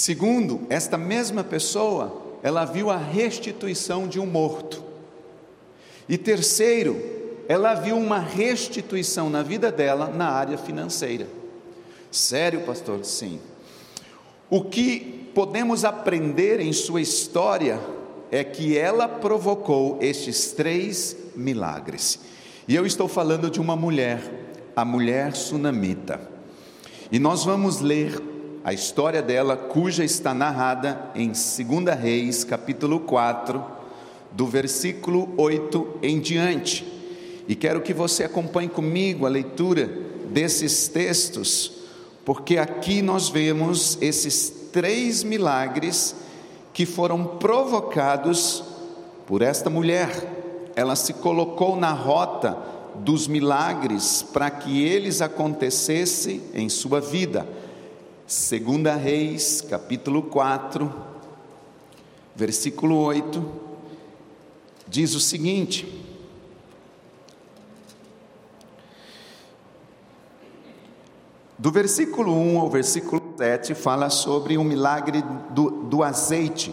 Segundo, esta mesma pessoa, ela viu a restituição de um morto. E terceiro, ela viu uma restituição na vida dela na área financeira. Sério, pastor? Sim. O que podemos aprender em sua história é que ela provocou estes três milagres. E eu estou falando de uma mulher, a mulher sunamita. E nós vamos ler a história dela, cuja está narrada em 2 Reis, capítulo 4, do versículo 8 em diante. E quero que você acompanhe comigo a leitura desses textos, porque aqui nós vemos esses três milagres que foram provocados por esta mulher. Ela se colocou na rota dos milagres para que eles acontecessem em sua vida. Segunda Reis, capítulo 4, versículo 8, diz o seguinte: Do versículo 1 ao versículo 7 fala sobre o milagre do, do azeite,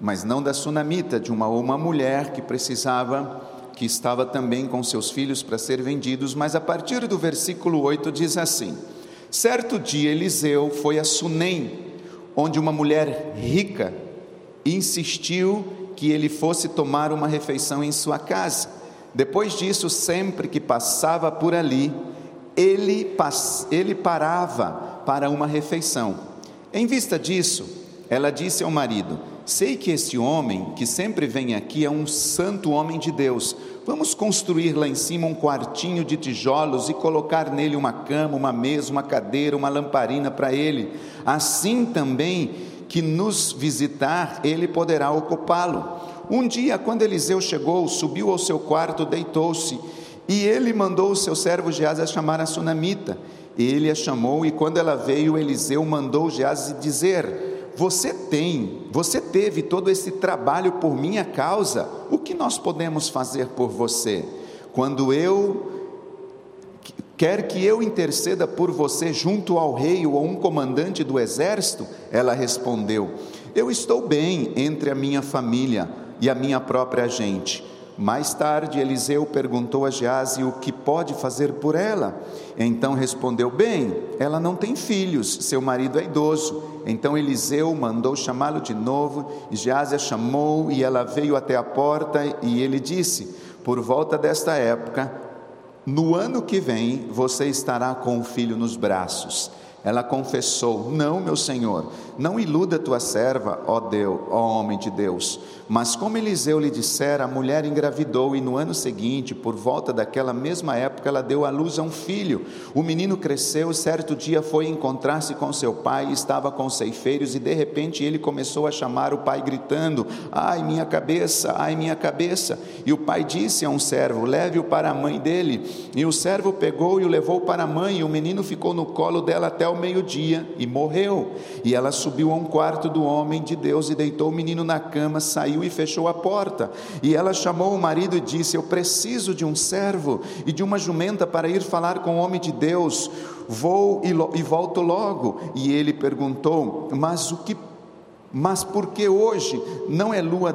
mas não da sunamita, de uma, uma mulher que precisava, que estava também com seus filhos para ser vendidos, mas a partir do versículo 8 diz assim: Certo dia Eliseu foi a Sunem, onde uma mulher rica insistiu que ele fosse tomar uma refeição em sua casa. Depois disso, sempre que passava por ali, ele, ele parava para uma refeição. Em vista disso, ela disse ao marido: Sei que este homem que sempre vem aqui é um santo homem de Deus. Vamos construir lá em cima um quartinho de tijolos e colocar nele uma cama, uma mesa, uma cadeira, uma lamparina para ele. Assim também que nos visitar, ele poderá ocupá-lo. Um dia, quando Eliseu chegou, subiu ao seu quarto, deitou-se e ele mandou o seu servo a chamar a sunamita. Ele a chamou, e quando ela veio, Eliseu mandou Geás dizer: Você tem, você teve todo esse trabalho por minha causa, o que nós podemos fazer por você? Quando eu Quer que eu interceda por você junto ao rei ou a um comandante do exército? Ela respondeu: Eu estou bem entre a minha família e a minha própria gente. Mais tarde, Eliseu perguntou a Gease o que pode fazer por ela. Então respondeu: Bem, ela não tem filhos, seu marido é idoso. Então Eliseu mandou chamá-lo de novo. Gease a chamou e ela veio até a porta. E ele disse: Por volta desta época, no ano que vem, você estará com o filho nos braços. Ela confessou: Não, meu senhor, não iluda tua serva, ó Deus, ó homem de Deus. Mas como Eliseu lhe dissera, a mulher engravidou e no ano seguinte, por volta daquela mesma época, ela deu à luz a um filho. O menino cresceu, certo dia foi encontrar-se com seu pai, estava com ceifeiros e de repente ele começou a chamar o pai gritando: "Ai, minha cabeça, ai, minha cabeça". E o pai disse a um servo: "Leve-o para a mãe dele". E o servo pegou e o levou para a mãe, e o menino ficou no colo dela até o meio-dia e morreu. E ela subiu a um quarto do homem de Deus e deitou o menino na cama, saiu e fechou a porta. E ela chamou o marido e disse: Eu preciso de um servo e de uma jumenta para ir falar com o homem de Deus. Vou e, e volto logo. E ele perguntou: Mas o que mas porque hoje não é lua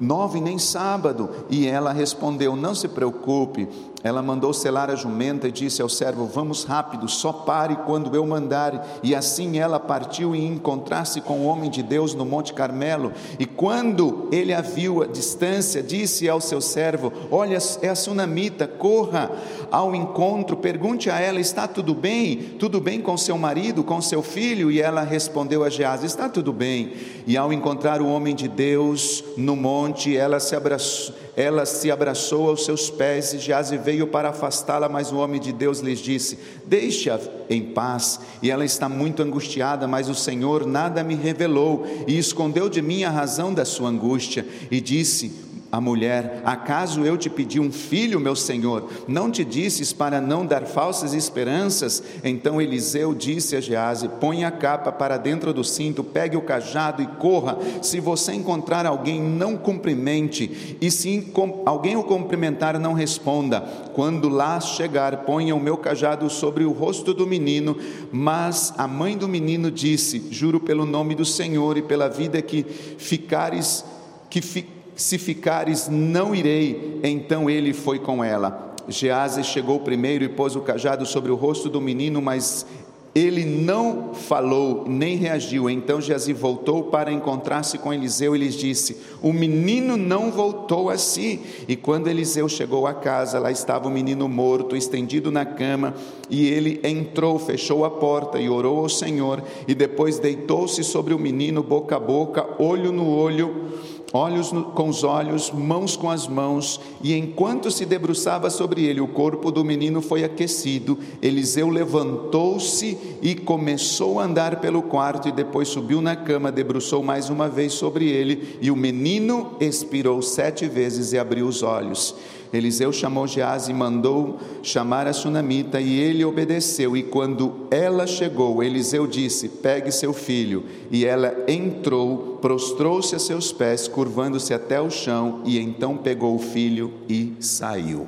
nove nem sábado? E ela respondeu: Não se preocupe, ela mandou selar a jumenta e disse ao servo: Vamos rápido, só pare quando eu mandar. E assim ela partiu e encontrar-se com o homem de Deus no Monte Carmelo. E quando ele a viu à distância, disse ao seu servo: Olha, é a sunamita, corra ao encontro, pergunte a ela: Está tudo bem? Tudo bem com seu marido, com seu filho? E ela respondeu a Geás: Está tudo bem. E ao encontrar o homem de Deus no monte, ela se abraçou ela se abraçou aos seus pés e Gease veio para afastá-la, mas o homem de Deus lhes disse: Deixe-a em paz. E ela está muito angustiada, mas o Senhor nada me revelou e escondeu de mim a razão da sua angústia. E disse: a mulher: Acaso eu te pedi um filho, meu senhor? Não te disses para não dar falsas esperanças? Então Eliseu disse a Gease: Põe a capa para dentro do cinto, pegue o cajado e corra. Se você encontrar alguém, não cumprimente, e se alguém o cumprimentar, não responda. Quando lá chegar, ponha o meu cajado sobre o rosto do menino. Mas a mãe do menino disse: Juro pelo nome do Senhor e pela vida que ficares, que ficares se ficares, não irei. Então ele foi com ela. Gease chegou primeiro e pôs o cajado sobre o rosto do menino, mas ele não falou nem reagiu. Então Geazi voltou para encontrar-se com Eliseu e lhes disse: O menino não voltou a si. E quando Eliseu chegou à casa, lá estava o menino morto, estendido na cama. E ele entrou, fechou a porta e orou ao Senhor. E depois deitou-se sobre o menino, boca a boca, olho no olho olhos com os olhos, mãos com as mãos, e enquanto se debruçava sobre ele, o corpo do menino foi aquecido. Eliseu levantou-se e começou a andar pelo quarto, e depois subiu na cama, debruçou mais uma vez sobre ele, e o menino expirou sete vezes e abriu os olhos. Eliseu chamou Geás e mandou chamar a sunamita, e ele obedeceu. E quando ela chegou, Eliseu disse: Pegue seu filho. E ela entrou, prostrou-se a seus pés, curvando-se até o chão, e então pegou o filho e saiu.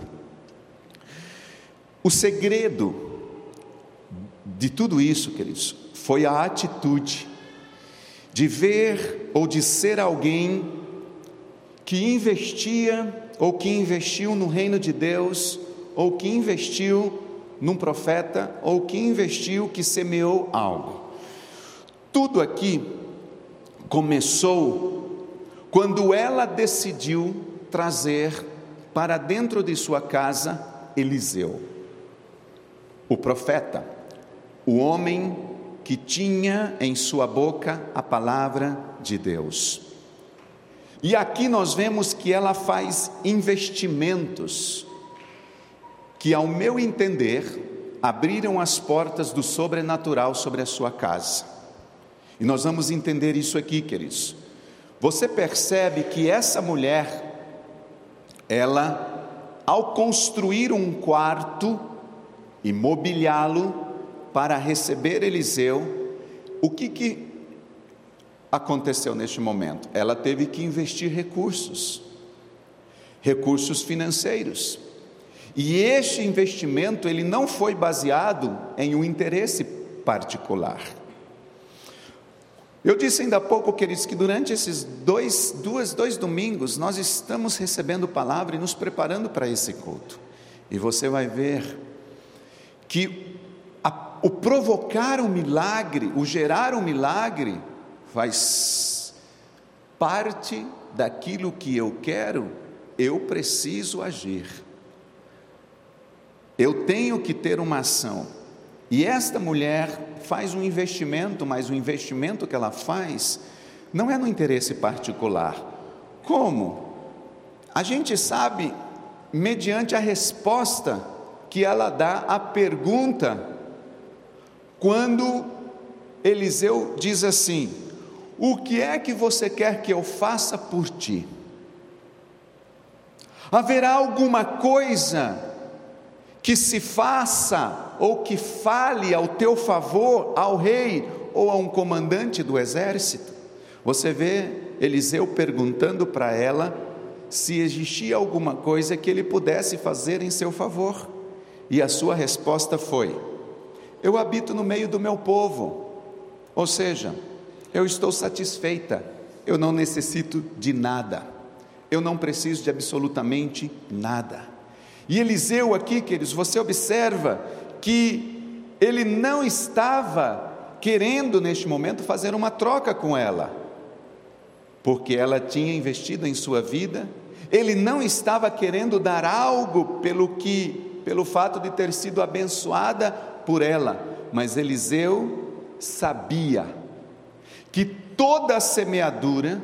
O segredo de tudo isso, queridos, foi a atitude de ver ou de ser alguém que investia ou que investiu no reino de Deus, ou que investiu num profeta, ou que investiu, que semeou algo. Tudo aqui começou quando ela decidiu trazer para dentro de sua casa Eliseu, o profeta, o homem que tinha em sua boca a palavra de Deus. E aqui nós vemos que ela faz investimentos que, ao meu entender, abriram as portas do sobrenatural sobre a sua casa. E nós vamos entender isso aqui, queridos. Você percebe que essa mulher, ela, ao construir um quarto e mobiliá-lo para receber Eliseu, o que, que aconteceu neste momento? Ela teve que investir recursos, recursos financeiros. E este investimento ele não foi baseado em um interesse particular. Eu disse ainda há pouco, queridos, que durante esses dois, duas, dois domingos nós estamos recebendo palavra e nos preparando para esse culto. E você vai ver que a, o provocar um milagre, o gerar um milagre, faz parte daquilo que eu quero, eu preciso agir. Eu tenho que ter uma ação. E esta mulher faz um investimento, mas o investimento que ela faz não é no interesse particular. Como? A gente sabe, mediante a resposta que ela dá à pergunta, quando Eliseu diz assim: o que é que você quer que eu faça por ti? Haverá alguma coisa que se faça ou que fale ao teu favor ao rei ou a um comandante do exército? Você vê Eliseu perguntando para ela se existia alguma coisa que ele pudesse fazer em seu favor. E a sua resposta foi: Eu habito no meio do meu povo. Ou seja, eu estou satisfeita, eu não necessito de nada, eu não preciso de absolutamente nada. E Eliseu aqui, queridos, você observa que ele não estava querendo neste momento fazer uma troca com ela, porque ela tinha investido em sua vida, ele não estava querendo dar algo pelo que, pelo fato de ter sido abençoada por ela, mas Eliseu sabia que toda semeadura,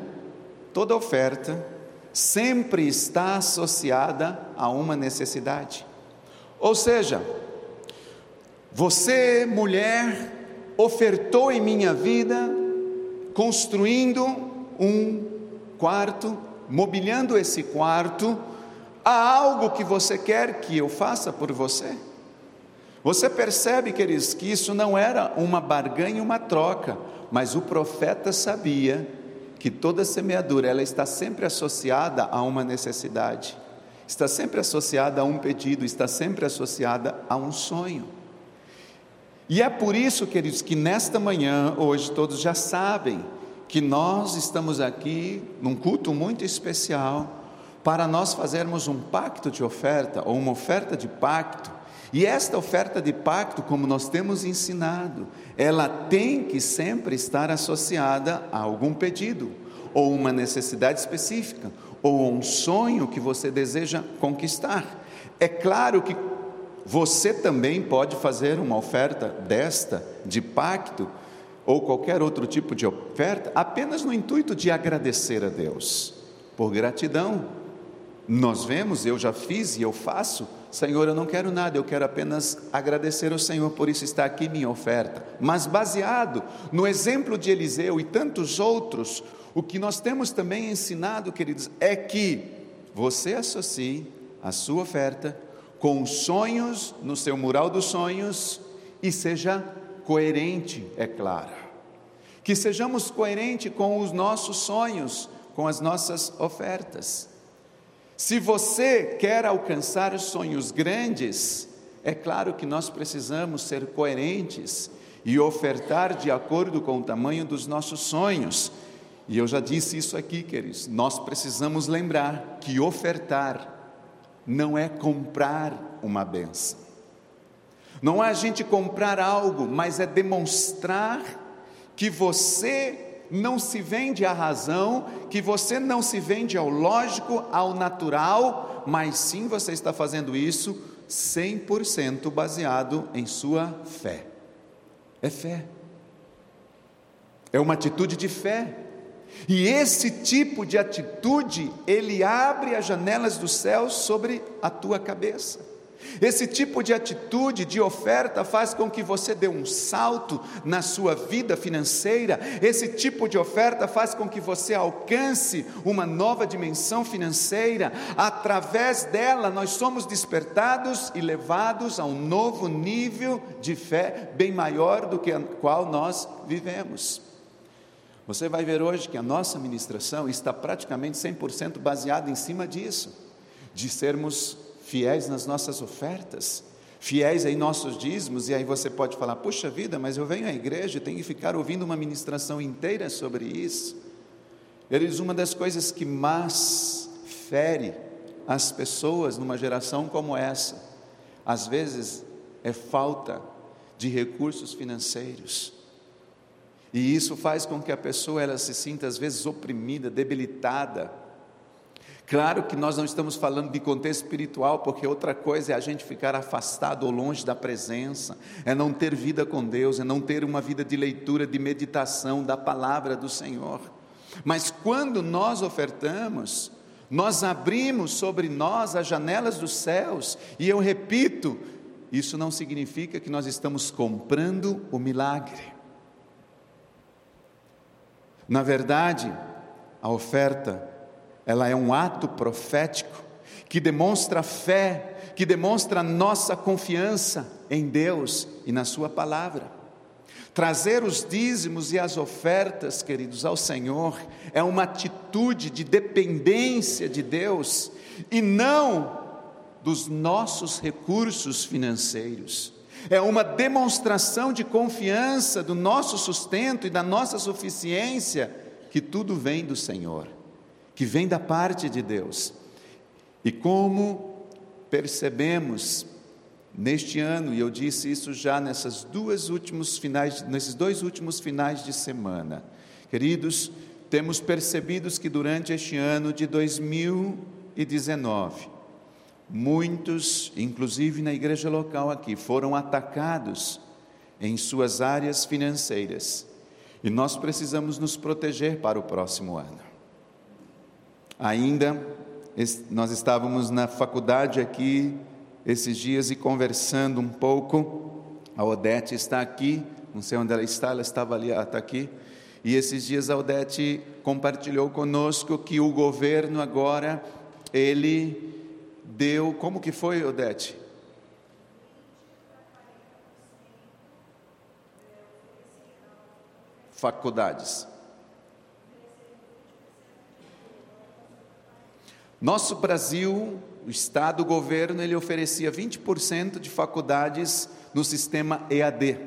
toda oferta, sempre está associada a uma necessidade. Ou seja, você, mulher, ofertou em minha vida, construindo um quarto, mobiliando esse quarto, há algo que você quer que eu faça por você? Você percebe, queridos, que isso não era uma barganha, uma troca, mas o profeta sabia que toda semeadura ela está sempre associada a uma necessidade, está sempre associada a um pedido, está sempre associada a um sonho. E é por isso, queridos, que nesta manhã, hoje, todos já sabem que nós estamos aqui num culto muito especial para nós fazermos um pacto de oferta ou uma oferta de pacto e esta oferta de pacto, como nós temos ensinado, ela tem que sempre estar associada a algum pedido, ou uma necessidade específica, ou um sonho que você deseja conquistar. É claro que você também pode fazer uma oferta desta, de pacto, ou qualquer outro tipo de oferta, apenas no intuito de agradecer a Deus, por gratidão. Nós vemos, eu já fiz e eu faço Senhor, eu não quero nada, eu quero apenas agradecer ao Senhor, por isso está aqui minha oferta. Mas baseado no exemplo de Eliseu e tantos outros, o que nós temos também ensinado, queridos, é que você associe a sua oferta com sonhos no seu mural dos sonhos e seja coerente, é claro. Que sejamos coerentes com os nossos sonhos, com as nossas ofertas. Se você quer alcançar sonhos grandes, é claro que nós precisamos ser coerentes e ofertar de acordo com o tamanho dos nossos sonhos. E eu já disse isso aqui, queridos. Nós precisamos lembrar que ofertar não é comprar uma benção. Não é a gente comprar algo, mas é demonstrar que você não se vende à razão, que você não se vende ao lógico, ao natural, mas sim você está fazendo isso 100% baseado em sua fé. É fé. É uma atitude de fé. E esse tipo de atitude, ele abre as janelas dos céus sobre a tua cabeça. Esse tipo de atitude, de oferta, faz com que você dê um salto na sua vida financeira. Esse tipo de oferta faz com que você alcance uma nova dimensão financeira. Através dela, nós somos despertados e levados a um novo nível de fé, bem maior do que a qual nós vivemos. Você vai ver hoje que a nossa ministração está praticamente 100% baseada em cima disso, de sermos fiéis nas nossas ofertas, fiéis em nossos dízimos, e aí você pode falar: puxa vida, mas eu venho à igreja e tenho que ficar ouvindo uma ministração inteira sobre isso. Eles, uma das coisas que mais fere as pessoas numa geração como essa, às vezes é falta de recursos financeiros. E isso faz com que a pessoa ela se sinta às vezes oprimida, debilitada, Claro que nós não estamos falando de contexto espiritual, porque outra coisa é a gente ficar afastado ou longe da presença, é não ter vida com Deus, é não ter uma vida de leitura, de meditação da palavra do Senhor. Mas quando nós ofertamos, nós abrimos sobre nós as janelas dos céus, e eu repito, isso não significa que nós estamos comprando o milagre. Na verdade, a oferta ela é um ato profético que demonstra fé, que demonstra nossa confiança em Deus e na Sua palavra. Trazer os dízimos e as ofertas, queridos, ao Senhor é uma atitude de dependência de Deus e não dos nossos recursos financeiros. É uma demonstração de confiança do nosso sustento e da nossa suficiência, que tudo vem do Senhor que vem da parte de Deus. E como percebemos neste ano, e eu disse isso já nessas duas últimos finais, nesses dois últimos finais de semana, queridos, temos percebido que durante este ano de 2019, muitos, inclusive na igreja local aqui, foram atacados em suas áreas financeiras. E nós precisamos nos proteger para o próximo ano. Ainda nós estávamos na faculdade aqui esses dias e conversando um pouco. A Odete está aqui, não sei onde ela está, ela estava ali, ela está aqui. E esses dias a Odete compartilhou conosco que o governo agora, ele deu, como que foi, Odete? Faculdades. Nosso Brasil, o Estado, o governo, ele oferecia 20% de faculdades no sistema EAD,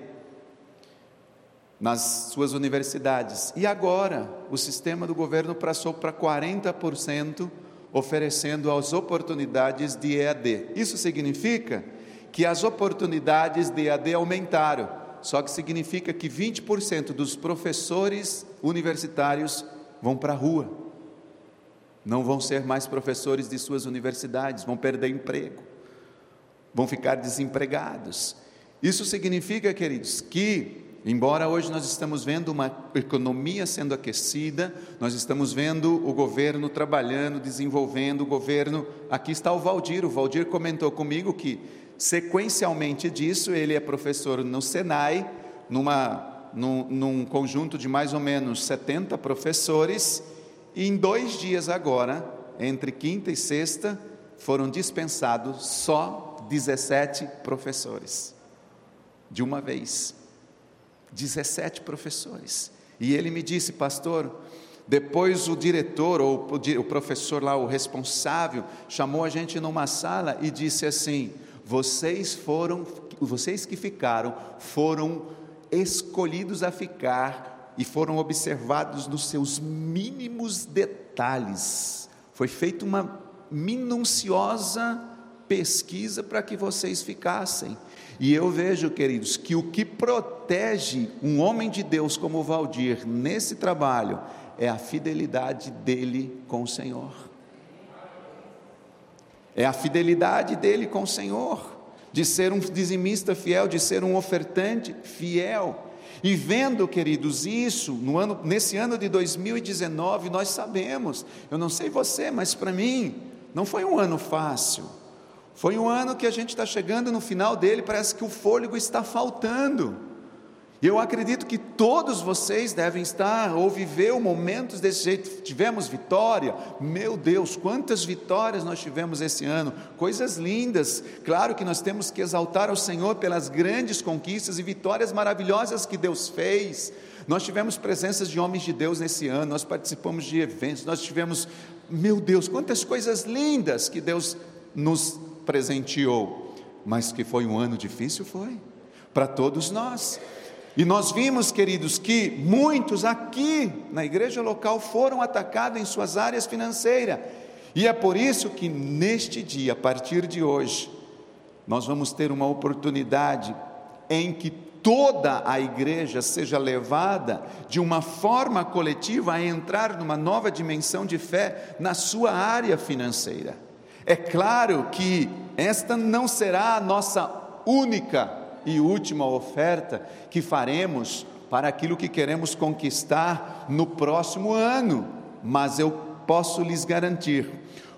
nas suas universidades. E agora, o sistema do governo passou para 40%, oferecendo as oportunidades de EAD. Isso significa que as oportunidades de EAD aumentaram, só que significa que 20% dos professores universitários vão para a rua. Não vão ser mais professores de suas universidades, vão perder emprego, vão ficar desempregados. Isso significa, queridos, que Embora hoje nós estamos vendo uma economia sendo aquecida, nós estamos vendo o governo trabalhando, desenvolvendo o governo. Aqui está o Valdir. O Valdir comentou comigo que, sequencialmente disso, ele é professor no Senai, numa, num, num conjunto de mais ou menos 70 professores, e em dois dias agora, entre quinta e sexta, foram dispensados só 17 professores, de uma vez. 17 professores. E ele me disse, pastor, depois o diretor ou o professor lá, o responsável, chamou a gente numa sala e disse assim: vocês foram, vocês que ficaram, foram escolhidos a ficar e foram observados nos seus mínimos detalhes. Foi feita uma minuciosa pesquisa para que vocês ficassem. E eu vejo, queridos, que o que protege um homem de Deus como Valdir nesse trabalho é a fidelidade dele com o Senhor. É a fidelidade dele com o Senhor, de ser um dizimista fiel, de ser um ofertante fiel. E vendo, queridos, isso no ano, nesse ano de 2019, nós sabemos, eu não sei você, mas para mim, não foi um ano fácil. Foi um ano que a gente está chegando no final dele, parece que o fôlego está faltando. Eu acredito que todos vocês devem estar ou viver momentos desse jeito. Tivemos vitória, meu Deus, quantas vitórias nós tivemos esse ano, coisas lindas. Claro que nós temos que exaltar ao Senhor pelas grandes conquistas e vitórias maravilhosas que Deus fez. Nós tivemos presenças de homens de Deus nesse ano, nós participamos de eventos, nós tivemos, meu Deus, quantas coisas lindas que Deus nos presenteou, mas que foi um ano difícil, foi, para todos nós. E nós vimos, queridos, que muitos aqui na igreja local foram atacados em suas áreas financeiras. E é por isso que neste dia, a partir de hoje, nós vamos ter uma oportunidade em que toda a igreja seja levada de uma forma coletiva a entrar numa nova dimensão de fé na sua área financeira. É claro que esta não será a nossa única e última oferta que faremos para aquilo que queremos conquistar no próximo ano, mas eu posso lhes garantir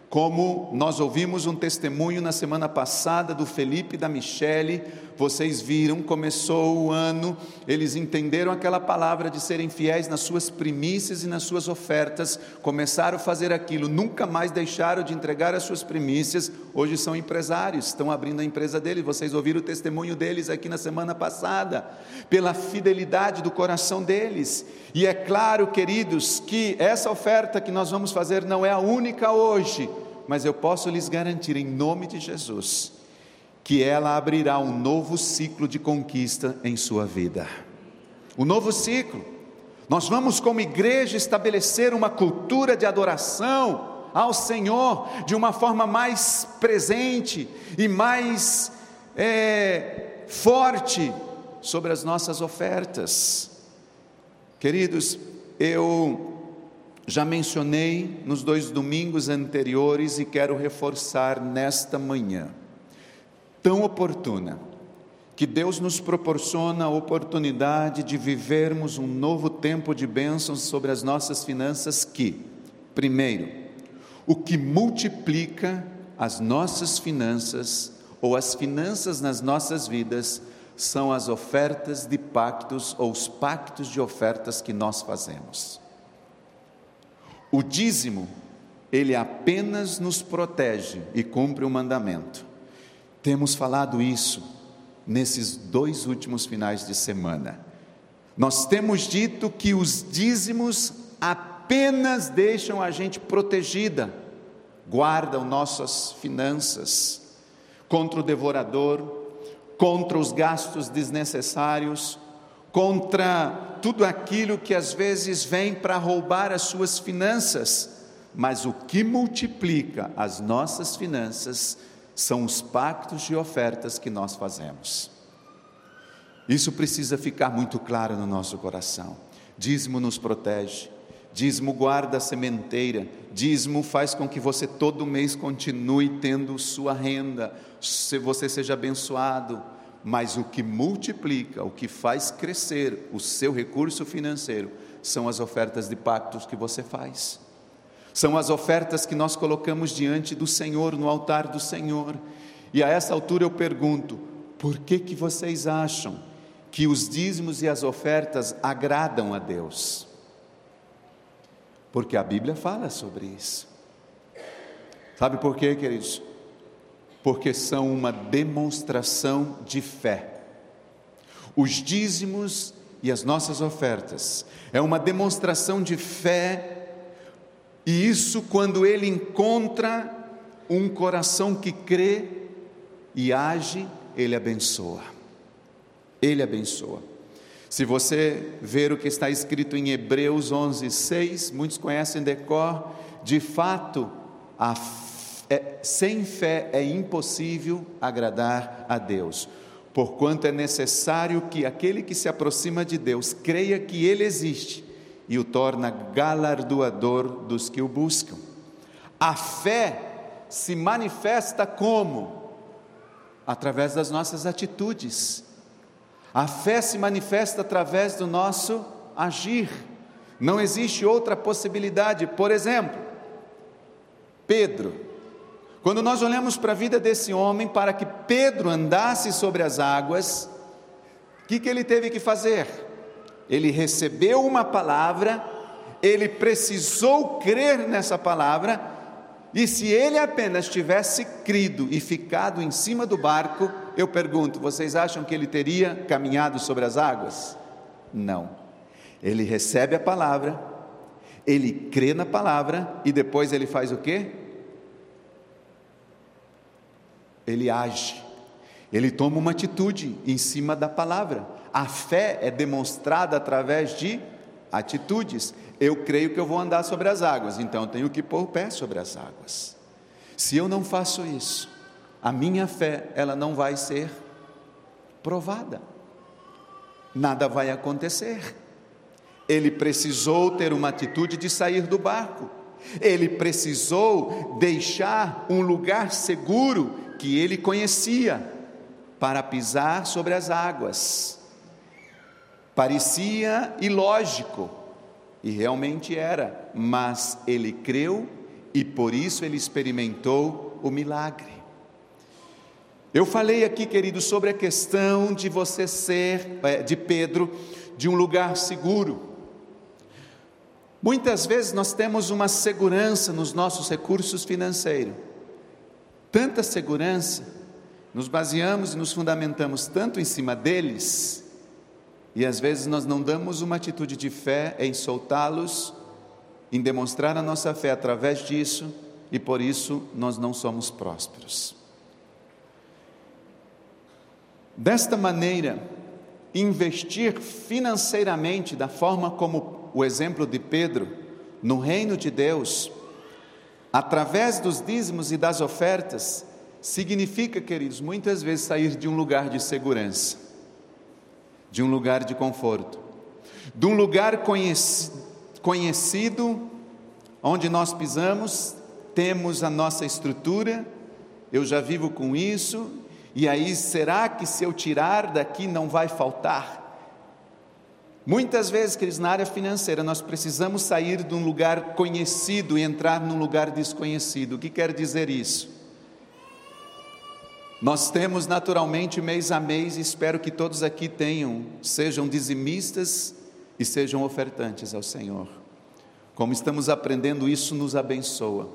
como nós ouvimos um testemunho na semana passada do Felipe e da Michele, vocês viram, começou o ano, eles entenderam aquela palavra de serem fiéis nas suas primícias e nas suas ofertas, começaram a fazer aquilo, nunca mais deixaram de entregar as suas primícias, hoje são empresários, estão abrindo a empresa deles, vocês ouviram o testemunho deles aqui na semana passada, pela fidelidade do coração deles, e é claro, queridos, que essa oferta que nós vamos fazer não é a única hoje, mas eu posso lhes garantir, em nome de Jesus, que ela abrirá um novo ciclo de conquista em sua vida. Um novo ciclo. Nós vamos, como igreja, estabelecer uma cultura de adoração ao Senhor de uma forma mais presente e mais é, forte sobre as nossas ofertas. Queridos, eu já mencionei nos dois domingos anteriores e quero reforçar nesta manhã, tão oportuna, que Deus nos proporciona a oportunidade de vivermos um novo tempo de bênçãos sobre as nossas finanças, que, primeiro, o que multiplica as nossas finanças ou as finanças nas nossas vidas são as ofertas de pactos ou os pactos de ofertas que nós fazemos. O dízimo, ele apenas nos protege e cumpre o mandamento. Temos falado isso nesses dois últimos finais de semana. Nós temos dito que os dízimos apenas deixam a gente protegida, guardam nossas finanças contra o devorador, contra os gastos desnecessários, contra tudo aquilo que às vezes vem para roubar as suas finanças, mas o que multiplica as nossas finanças são os pactos de ofertas que nós fazemos. Isso precisa ficar muito claro no nosso coração. Dízimo nos protege, dízimo guarda a sementeira, dízimo faz com que você todo mês continue tendo sua renda, se você seja abençoado, mas o que multiplica, o que faz crescer o seu recurso financeiro são as ofertas de pactos que você faz. São as ofertas que nós colocamos diante do Senhor, no altar do Senhor. E a essa altura eu pergunto: por que que vocês acham que os dízimos e as ofertas agradam a Deus? Porque a Bíblia fala sobre isso. Sabe por quê, queridos? porque são uma demonstração de fé. Os dízimos e as nossas ofertas é uma demonstração de fé, e isso quando ele encontra um coração que crê e age, ele abençoa. Ele abençoa. Se você ver o que está escrito em Hebreus 11, 6, muitos conhecem decor, de fato, a é, sem fé é impossível agradar a Deus, porquanto é necessário que aquele que se aproxima de Deus creia que Ele existe e o torna galardoador dos que o buscam. A fé se manifesta como? Através das nossas atitudes. A fé se manifesta através do nosso agir. Não existe outra possibilidade. Por exemplo, Pedro, quando nós olhamos para a vida desse homem, para que Pedro andasse sobre as águas, o que, que ele teve que fazer? Ele recebeu uma palavra, ele precisou crer nessa palavra, e se ele apenas tivesse crido e ficado em cima do barco, eu pergunto: vocês acham que ele teria caminhado sobre as águas? Não. Ele recebe a palavra, ele crê na palavra e depois ele faz o quê? ele age, ele toma uma atitude em cima da palavra. A fé é demonstrada através de atitudes. Eu creio que eu vou andar sobre as águas, então eu tenho que pôr o pé sobre as águas. Se eu não faço isso, a minha fé ela não vai ser provada. Nada vai acontecer. Ele precisou ter uma atitude de sair do barco. Ele precisou deixar um lugar seguro que ele conhecia para pisar sobre as águas. Parecia ilógico, e realmente era, mas ele creu e por isso ele experimentou o milagre. Eu falei aqui, querido, sobre a questão de você ser, é, de Pedro, de um lugar seguro. Muitas vezes nós temos uma segurança nos nossos recursos financeiros tanta segurança, nos baseamos e nos fundamentamos tanto em cima deles, e às vezes nós não damos uma atitude de fé em soltá-los, em demonstrar a nossa fé através disso, e por isso nós não somos prósperos. Desta maneira, investir financeiramente da forma como o exemplo de Pedro, no reino de Deus, através dos dízimos e das ofertas, significa, queridos, muitas vezes sair de um lugar de segurança, de um lugar de conforto, de um lugar conhecido, onde nós pisamos, temos a nossa estrutura, eu já vivo com isso, e aí será que se eu tirar daqui não vai faltar? Muitas vezes, queridos, na área financeira, nós precisamos sair de um lugar conhecido e entrar num lugar desconhecido. O que quer dizer isso? Nós temos naturalmente mês a mês, e espero que todos aqui tenham, sejam dizimistas e sejam ofertantes ao Senhor. Como estamos aprendendo, isso nos abençoa.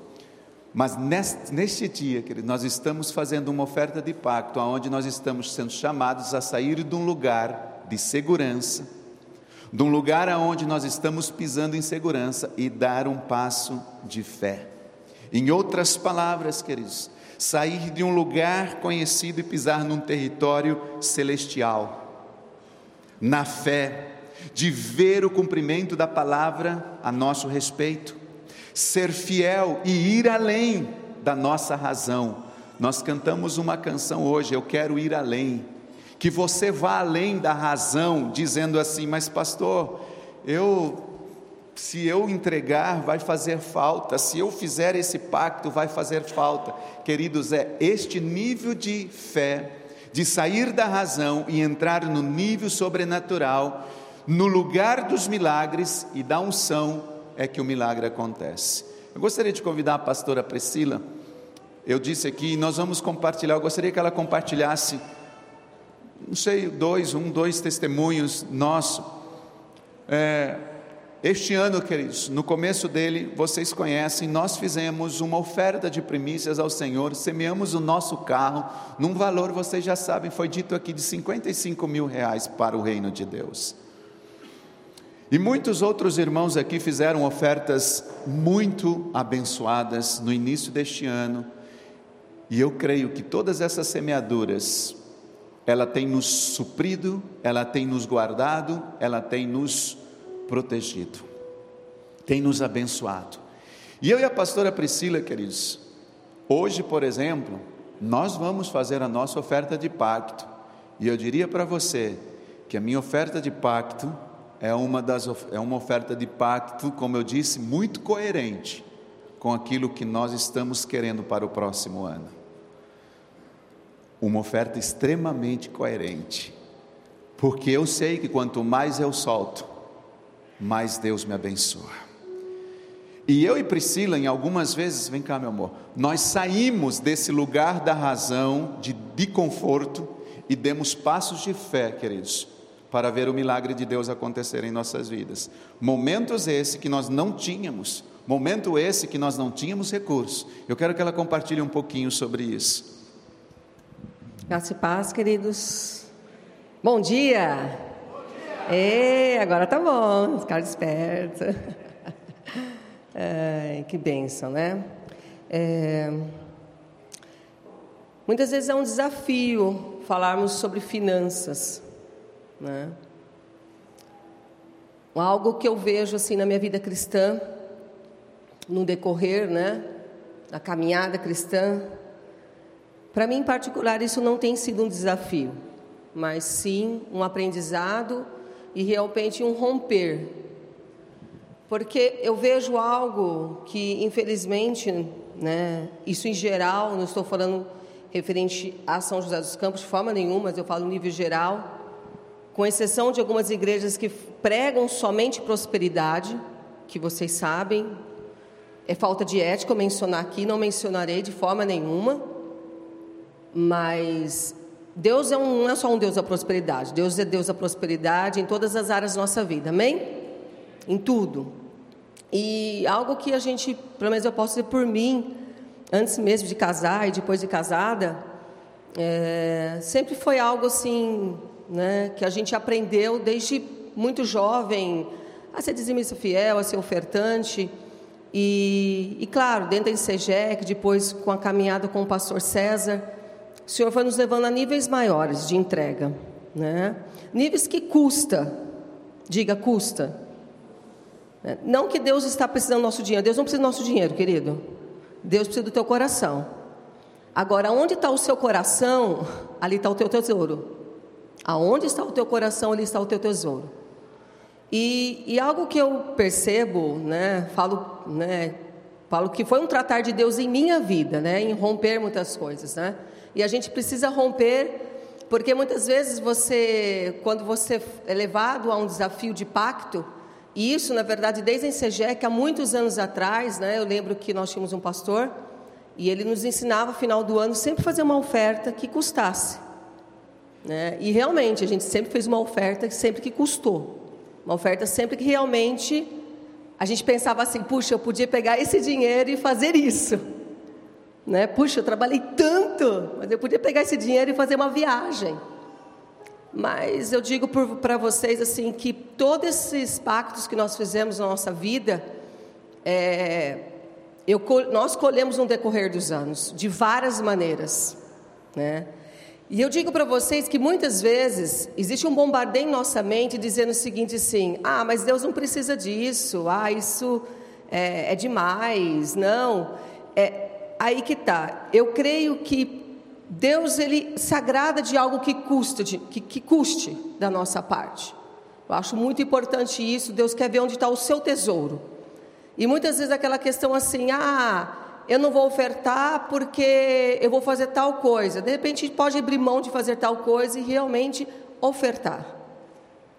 Mas neste, neste dia, querido, nós estamos fazendo uma oferta de pacto, onde nós estamos sendo chamados a sair de um lugar de segurança, de um lugar onde nós estamos pisando em segurança e dar um passo de fé. Em outras palavras, queridos, sair de um lugar conhecido e pisar num território celestial, na fé, de ver o cumprimento da palavra a nosso respeito, ser fiel e ir além da nossa razão. Nós cantamos uma canção hoje, Eu Quero Ir Além. Que você vá além da razão, dizendo assim, mas pastor, eu se eu entregar, vai fazer falta, se eu fizer esse pacto, vai fazer falta. Queridos, é este nível de fé, de sair da razão e entrar no nível sobrenatural, no lugar dos milagres e da unção, é que o milagre acontece. Eu gostaria de convidar a pastora Priscila, eu disse aqui, nós vamos compartilhar, eu gostaria que ela compartilhasse, não sei, dois, um, dois testemunhos nossos. É, este ano, queridos, no começo dele, vocês conhecem, nós fizemos uma oferta de primícias ao Senhor, semeamos o nosso carro, num valor, vocês já sabem, foi dito aqui, de 55 mil reais para o reino de Deus. E muitos outros irmãos aqui fizeram ofertas muito abençoadas no início deste ano, e eu creio que todas essas semeaduras, ela tem nos suprido, ela tem nos guardado, ela tem nos protegido, tem nos abençoado. E eu e a pastora Priscila, queridos, hoje, por exemplo, nós vamos fazer a nossa oferta de pacto. E eu diria para você que a minha oferta de pacto é uma, das, é uma oferta de pacto, como eu disse, muito coerente com aquilo que nós estamos querendo para o próximo ano. Uma oferta extremamente coerente, porque eu sei que quanto mais eu solto, mais Deus me abençoa. E eu e Priscila, em algumas vezes, vem cá, meu amor, nós saímos desse lugar da razão, de, de conforto, e demos passos de fé, queridos, para ver o milagre de Deus acontecer em nossas vidas. Momentos esse que nós não tínhamos, momento esse que nós não tínhamos recursos. Eu quero que ela compartilhe um pouquinho sobre isso. Graça e paz, queridos. Bom dia. É, agora tá bom, ficar esperto. É, que bênção, né? É, muitas vezes é um desafio falarmos sobre finanças, né? Algo que eu vejo assim na minha vida cristã, no decorrer, né, da caminhada cristã, para mim em particular isso não tem sido um desafio, mas sim um aprendizado e realmente um romper. Porque eu vejo algo que, infelizmente, né, isso em geral, não estou falando referente a São José dos Campos de forma nenhuma, mas eu falo nível geral, com exceção de algumas igrejas que pregam somente prosperidade, que vocês sabem, é falta de ética mencionar aqui, não mencionarei de forma nenhuma, mas Deus é um, não é só um Deus da prosperidade, Deus é Deus da prosperidade em todas as áreas da nossa vida, amém? Em tudo. E algo que a gente, pelo menos eu posso dizer por mim, antes mesmo de casar e depois de casada, é, sempre foi algo assim, né, que a gente aprendeu desde muito jovem a ser dizimista fiel, a ser ofertante. E, e claro, dentro da ICGEC, depois com a caminhada com o pastor César, o Senhor vai nos levando a níveis maiores de entrega, né? Níveis que custa, diga custa. É, não que Deus está precisando do nosso dinheiro, Deus não precisa do nosso dinheiro, querido. Deus precisa do teu coração. Agora, onde está o seu coração, ali está o teu tesouro. Aonde está o teu coração, ali está o teu tesouro. E, e algo que eu percebo, né, falo, né, falo que foi um tratar de Deus em minha vida, né, em romper muitas coisas, né. E a gente precisa romper, porque muitas vezes você, quando você é levado a um desafio de pacto, e isso, na verdade, desde a que há muitos anos atrás, né, eu lembro que nós tínhamos um pastor, E ele nos ensinava, final do ano, sempre fazer uma oferta que custasse. Né? E realmente, a gente sempre fez uma oferta sempre que custou. Uma oferta sempre que realmente a gente pensava assim: puxa, eu podia pegar esse dinheiro e fazer isso. Né? Puxa, eu trabalhei tanto, mas eu podia pegar esse dinheiro e fazer uma viagem. Mas eu digo para vocês assim que todos esses pactos que nós fizemos na nossa vida, é, eu, nós colhemos no decorrer dos anos, de várias maneiras. Né? E eu digo para vocês que muitas vezes existe um bombardeio em nossa mente dizendo o seguinte assim, ah, mas Deus não precisa disso, ah, isso é, é demais, não. É, aí que tá. Eu creio que Deus ele se agrada de algo que custa, de, que, que custe da nossa parte. Eu acho muito importante isso. Deus quer ver onde está o seu tesouro. E muitas vezes aquela questão assim, ah, eu não vou ofertar porque eu vou fazer tal coisa. De repente pode abrir mão de fazer tal coisa e realmente ofertar.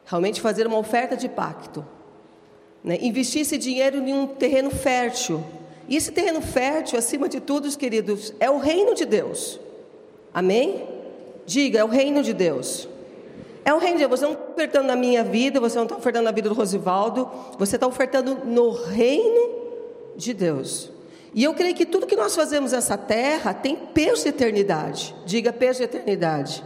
Realmente fazer uma oferta de pacto. Né? Investir esse dinheiro em um terreno fértil. E esse terreno fértil, acima de tudo, queridos, é o reino de Deus. Amém? Diga, é o reino de Deus. É o reino de Deus. Você não está ofertando na minha vida, você não está ofertando na vida do Rosivaldo, você está ofertando no reino de Deus. E eu creio que tudo que nós fazemos nessa terra tem peso de eternidade. Diga peso de eternidade.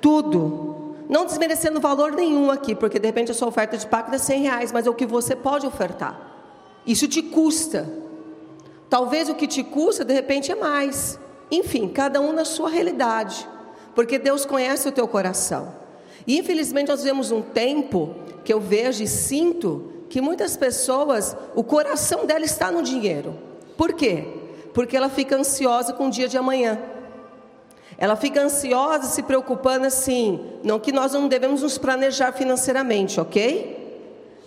Tudo. Não desmerecendo valor nenhum aqui, porque de repente a sua oferta de pacto é 100 reais, mas é o que você pode ofertar. Isso te custa. Talvez o que te custa, de repente, é mais. Enfim, cada um na sua realidade, porque Deus conhece o teu coração. E infelizmente nós vivemos um tempo que eu vejo e sinto que muitas pessoas, o coração dela está no dinheiro. Por quê? Porque ela fica ansiosa com o dia de amanhã. Ela fica ansiosa, se preocupando assim, não que nós não devemos nos planejar financeiramente, ok?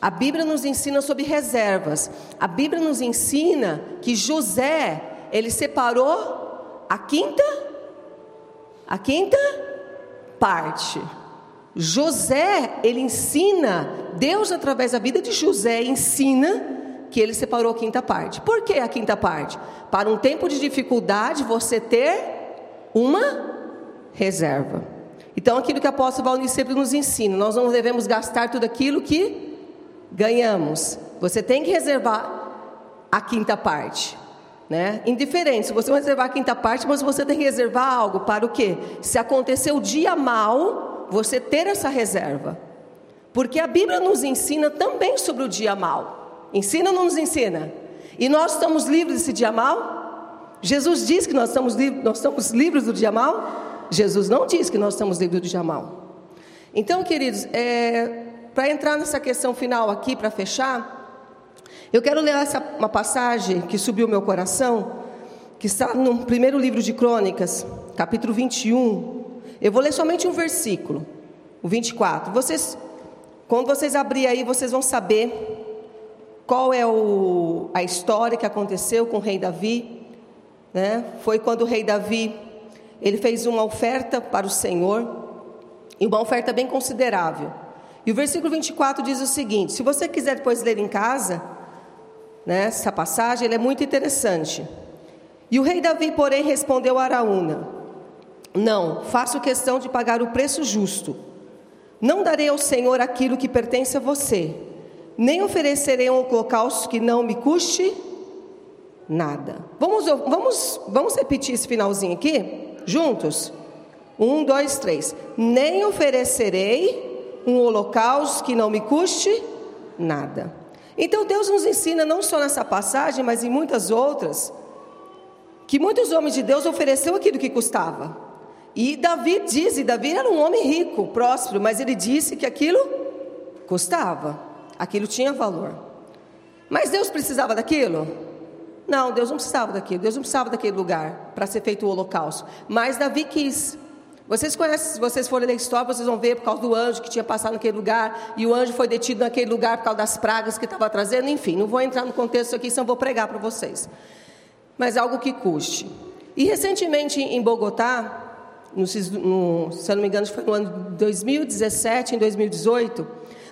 A Bíblia nos ensina sobre reservas. A Bíblia nos ensina que José, ele separou a quinta, a quinta parte. José, ele ensina, Deus através da vida de José ensina que ele separou a quinta parte. Por que a quinta parte? Para um tempo de dificuldade você ter uma reserva. Então, aquilo que o apóstolo Valdir sempre nos ensina, nós não devemos gastar tudo aquilo que ganhamos. Você tem que reservar a quinta parte. Né? Indiferente, se você vai reservar a quinta parte, mas você tem que reservar algo para o quê? Se acontecer o dia mal, você ter essa reserva. Porque a Bíblia nos ensina também sobre o dia mal. Ensina ou não nos ensina? E nós estamos livres desse dia mal? Jesus diz que nós estamos, nós estamos livres do dia mal? Jesus não diz que nós estamos livres do dia mal. Então, queridos, é, para entrar nessa questão final aqui, para fechar, eu quero ler essa, uma passagem que subiu meu coração, que está no primeiro livro de Crônicas, capítulo 21. Eu vou ler somente um versículo, o 24. Vocês, quando vocês abrirem aí, vocês vão saber qual é o, a história que aconteceu com o rei Davi. Né? Foi quando o rei Davi ele fez uma oferta para o Senhor, e uma oferta bem considerável. E o versículo 24 diz o seguinte: se você quiser depois ler em casa, né, essa passagem é muito interessante. E o rei Davi, porém, respondeu a Araúna: Não, faço questão de pagar o preço justo. Não darei ao Senhor aquilo que pertence a você, nem oferecerei um holocausto que não me custe nada. Vamos, vamos, vamos repetir esse finalzinho aqui, juntos? Um, dois, três. Nem oferecerei um holocausto que não me custe nada. Então Deus nos ensina, não só nessa passagem, mas em muitas outras, que muitos homens de Deus ofereceram aquilo que custava. E Davi diz, e Davi era um homem rico, próspero, mas ele disse que aquilo custava, aquilo tinha valor. Mas Deus precisava daquilo? Não, Deus não precisava daquilo, Deus não precisava daquele lugar para ser feito o holocausto. Mas Davi quis. Vocês conhecem, se vocês forem ler a história, vocês vão ver por causa do anjo que tinha passado naquele lugar, e o anjo foi detido naquele lugar por causa das pragas que estava trazendo, enfim, não vou entrar no contexto aqui, senão vou pregar para vocês. Mas algo que custe. E recentemente em Bogotá, no, se eu não me engano, foi no ano 2017, em 2018,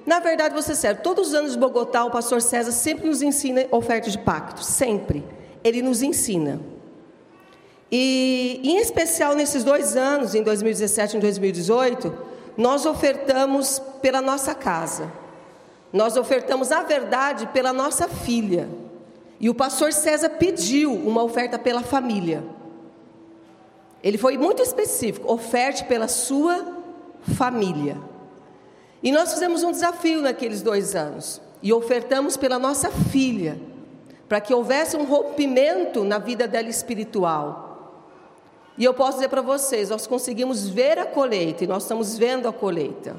na verdade, você serve, todos os anos de Bogotá, o pastor César sempre nos ensina oferta de pacto, sempre. Ele nos ensina. E, em especial, nesses dois anos, em 2017 e 2018, nós ofertamos pela nossa casa. Nós ofertamos, a verdade, pela nossa filha. E o pastor César pediu uma oferta pela família. Ele foi muito específico: oferte pela sua família. E nós fizemos um desafio naqueles dois anos e ofertamos pela nossa filha, para que houvesse um rompimento na vida dela espiritual. E eu posso dizer para vocês: nós conseguimos ver a colheita e nós estamos vendo a colheita.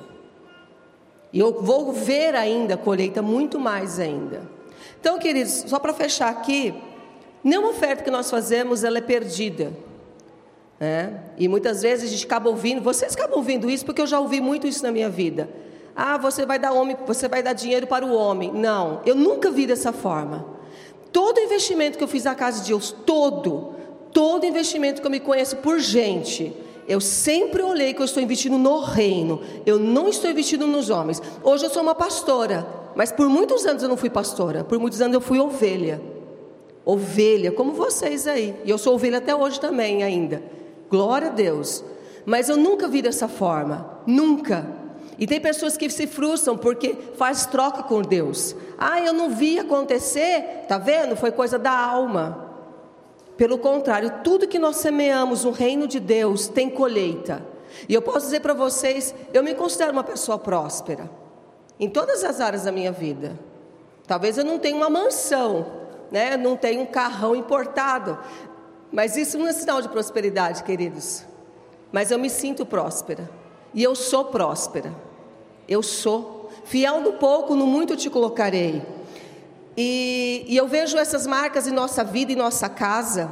E eu vou ver ainda a colheita, muito mais ainda. Então, queridos, só para fechar aqui, nenhuma oferta que nós fazemos ela é perdida. Né? E muitas vezes a gente acaba ouvindo, vocês acabam ouvindo isso porque eu já ouvi muito isso na minha vida. Ah, você vai dar homem, você vai dar dinheiro para o homem. Não, eu nunca vi dessa forma. Todo investimento que eu fiz na casa de Deus, todo, todo investimento que eu me conheço por gente, eu sempre olhei que eu estou investindo no reino. Eu não estou investindo nos homens. Hoje eu sou uma pastora, mas por muitos anos eu não fui pastora. Por muitos anos eu fui ovelha. Ovelha, como vocês aí. E eu sou ovelha até hoje também ainda. Glória a Deus. Mas eu nunca vi dessa forma. Nunca. E tem pessoas que se frustram porque faz troca com Deus. Ah, eu não vi acontecer. Tá vendo? Foi coisa da alma. Pelo contrário, tudo que nós semeamos no reino de Deus tem colheita. E eu posso dizer para vocês, eu me considero uma pessoa próspera em todas as áreas da minha vida. Talvez eu não tenha uma mansão, né? Não tenha um carrão importado, mas isso não é sinal de prosperidade, queridos. Mas eu me sinto próspera. E eu sou próspera. Eu sou. Fiel no pouco, no muito te colocarei. E, e eu vejo essas marcas em nossa vida e nossa casa.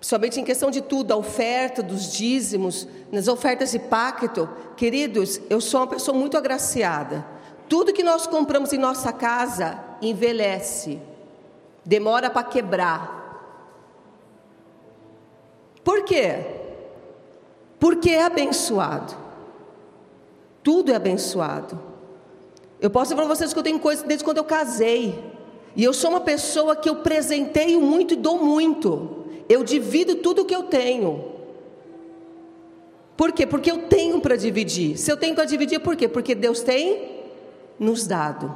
Somente em questão de tudo, a oferta dos dízimos, nas ofertas de pacto. Queridos, eu sou uma pessoa muito agraciada. Tudo que nós compramos em nossa casa envelhece, demora para quebrar. Por quê? Porque é abençoado. Tudo é abençoado. Eu posso dizer para vocês que eu tenho coisas desde quando eu casei. E eu sou uma pessoa que eu presenteio muito e dou muito. Eu divido tudo que eu tenho. Por quê? Porque eu tenho para dividir. Se eu tenho para dividir, por quê? Porque Deus tem nos dado.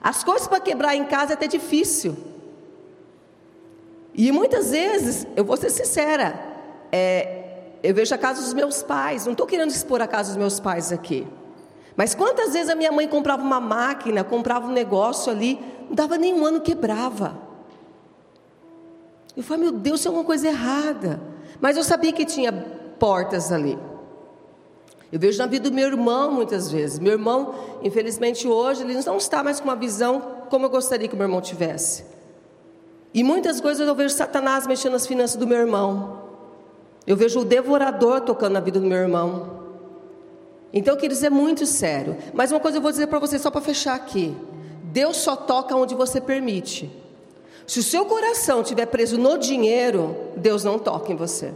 As coisas para quebrar em casa é até difícil. E muitas vezes, eu vou ser sincera, é, eu vejo a casa dos meus pais, não estou querendo expor a casa dos meus pais aqui. Mas quantas vezes a minha mãe comprava uma máquina, comprava um negócio ali, não dava nem um ano, quebrava. Eu falei, meu Deus, isso é alguma coisa errada. Mas eu sabia que tinha portas ali. Eu vejo na vida do meu irmão muitas vezes. Meu irmão, infelizmente hoje, ele não está mais com uma visão como eu gostaria que meu irmão tivesse. E muitas coisas eu vejo Satanás mexendo nas finanças do meu irmão. Eu vejo o devorador tocando na vida do meu irmão. Então, queridos, é muito sério. Mas uma coisa eu vou dizer para você, só para fechar aqui: Deus só toca onde você permite. Se o seu coração estiver preso no dinheiro, Deus não toca em você.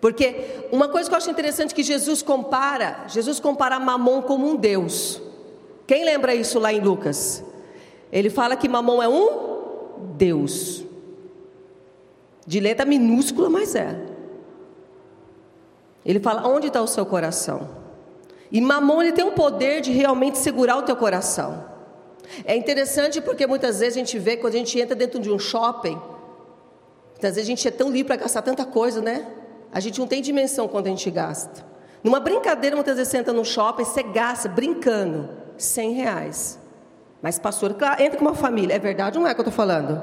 Porque uma coisa que eu acho interessante que Jesus compara, Jesus compara Mamon como um Deus. Quem lembra isso lá em Lucas? Ele fala que Mamon é um Deus. De letra minúscula, mas é. Ele fala: onde está o seu coração? E Mamon ele tem um poder de realmente segurar o teu coração. É interessante porque muitas vezes a gente vê quando a gente entra dentro de um shopping, muitas vezes a gente é tão livre para gastar tanta coisa, né? A gente não tem dimensão quando a gente gasta. Numa brincadeira, muitas vezes você entra no shopping, você gasta brincando 100 reais. Mas pastor, entra com uma família, é verdade ou não é que eu estou falando?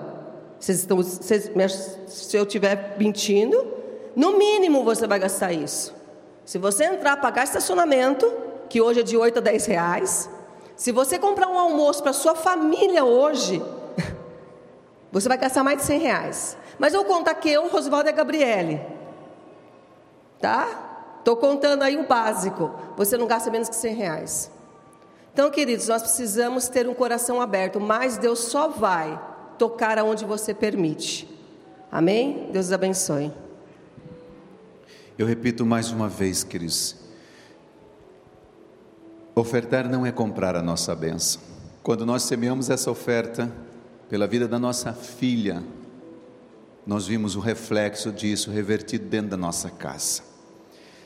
Vocês estão, vocês, se eu estiver mentindo, no mínimo você vai gastar isso. Se você entrar, pagar estacionamento, que hoje é de 8 a 10 reais. Se você comprar um almoço para sua família hoje, você vai gastar mais de 100 reais. Mas eu vou contar que eu, Rosvaldo e a Gabriele. Tá? Estou contando aí o básico. Você não gasta menos que 100 reais. Então, queridos, nós precisamos ter um coração aberto, mas Deus só vai tocar aonde você permite. Amém? Deus abençoe. Eu repito mais uma vez, queridos. Ofertar não é comprar a nossa bênção. Quando nós semeamos essa oferta pela vida da nossa filha, nós vimos o reflexo disso revertido dentro da nossa casa.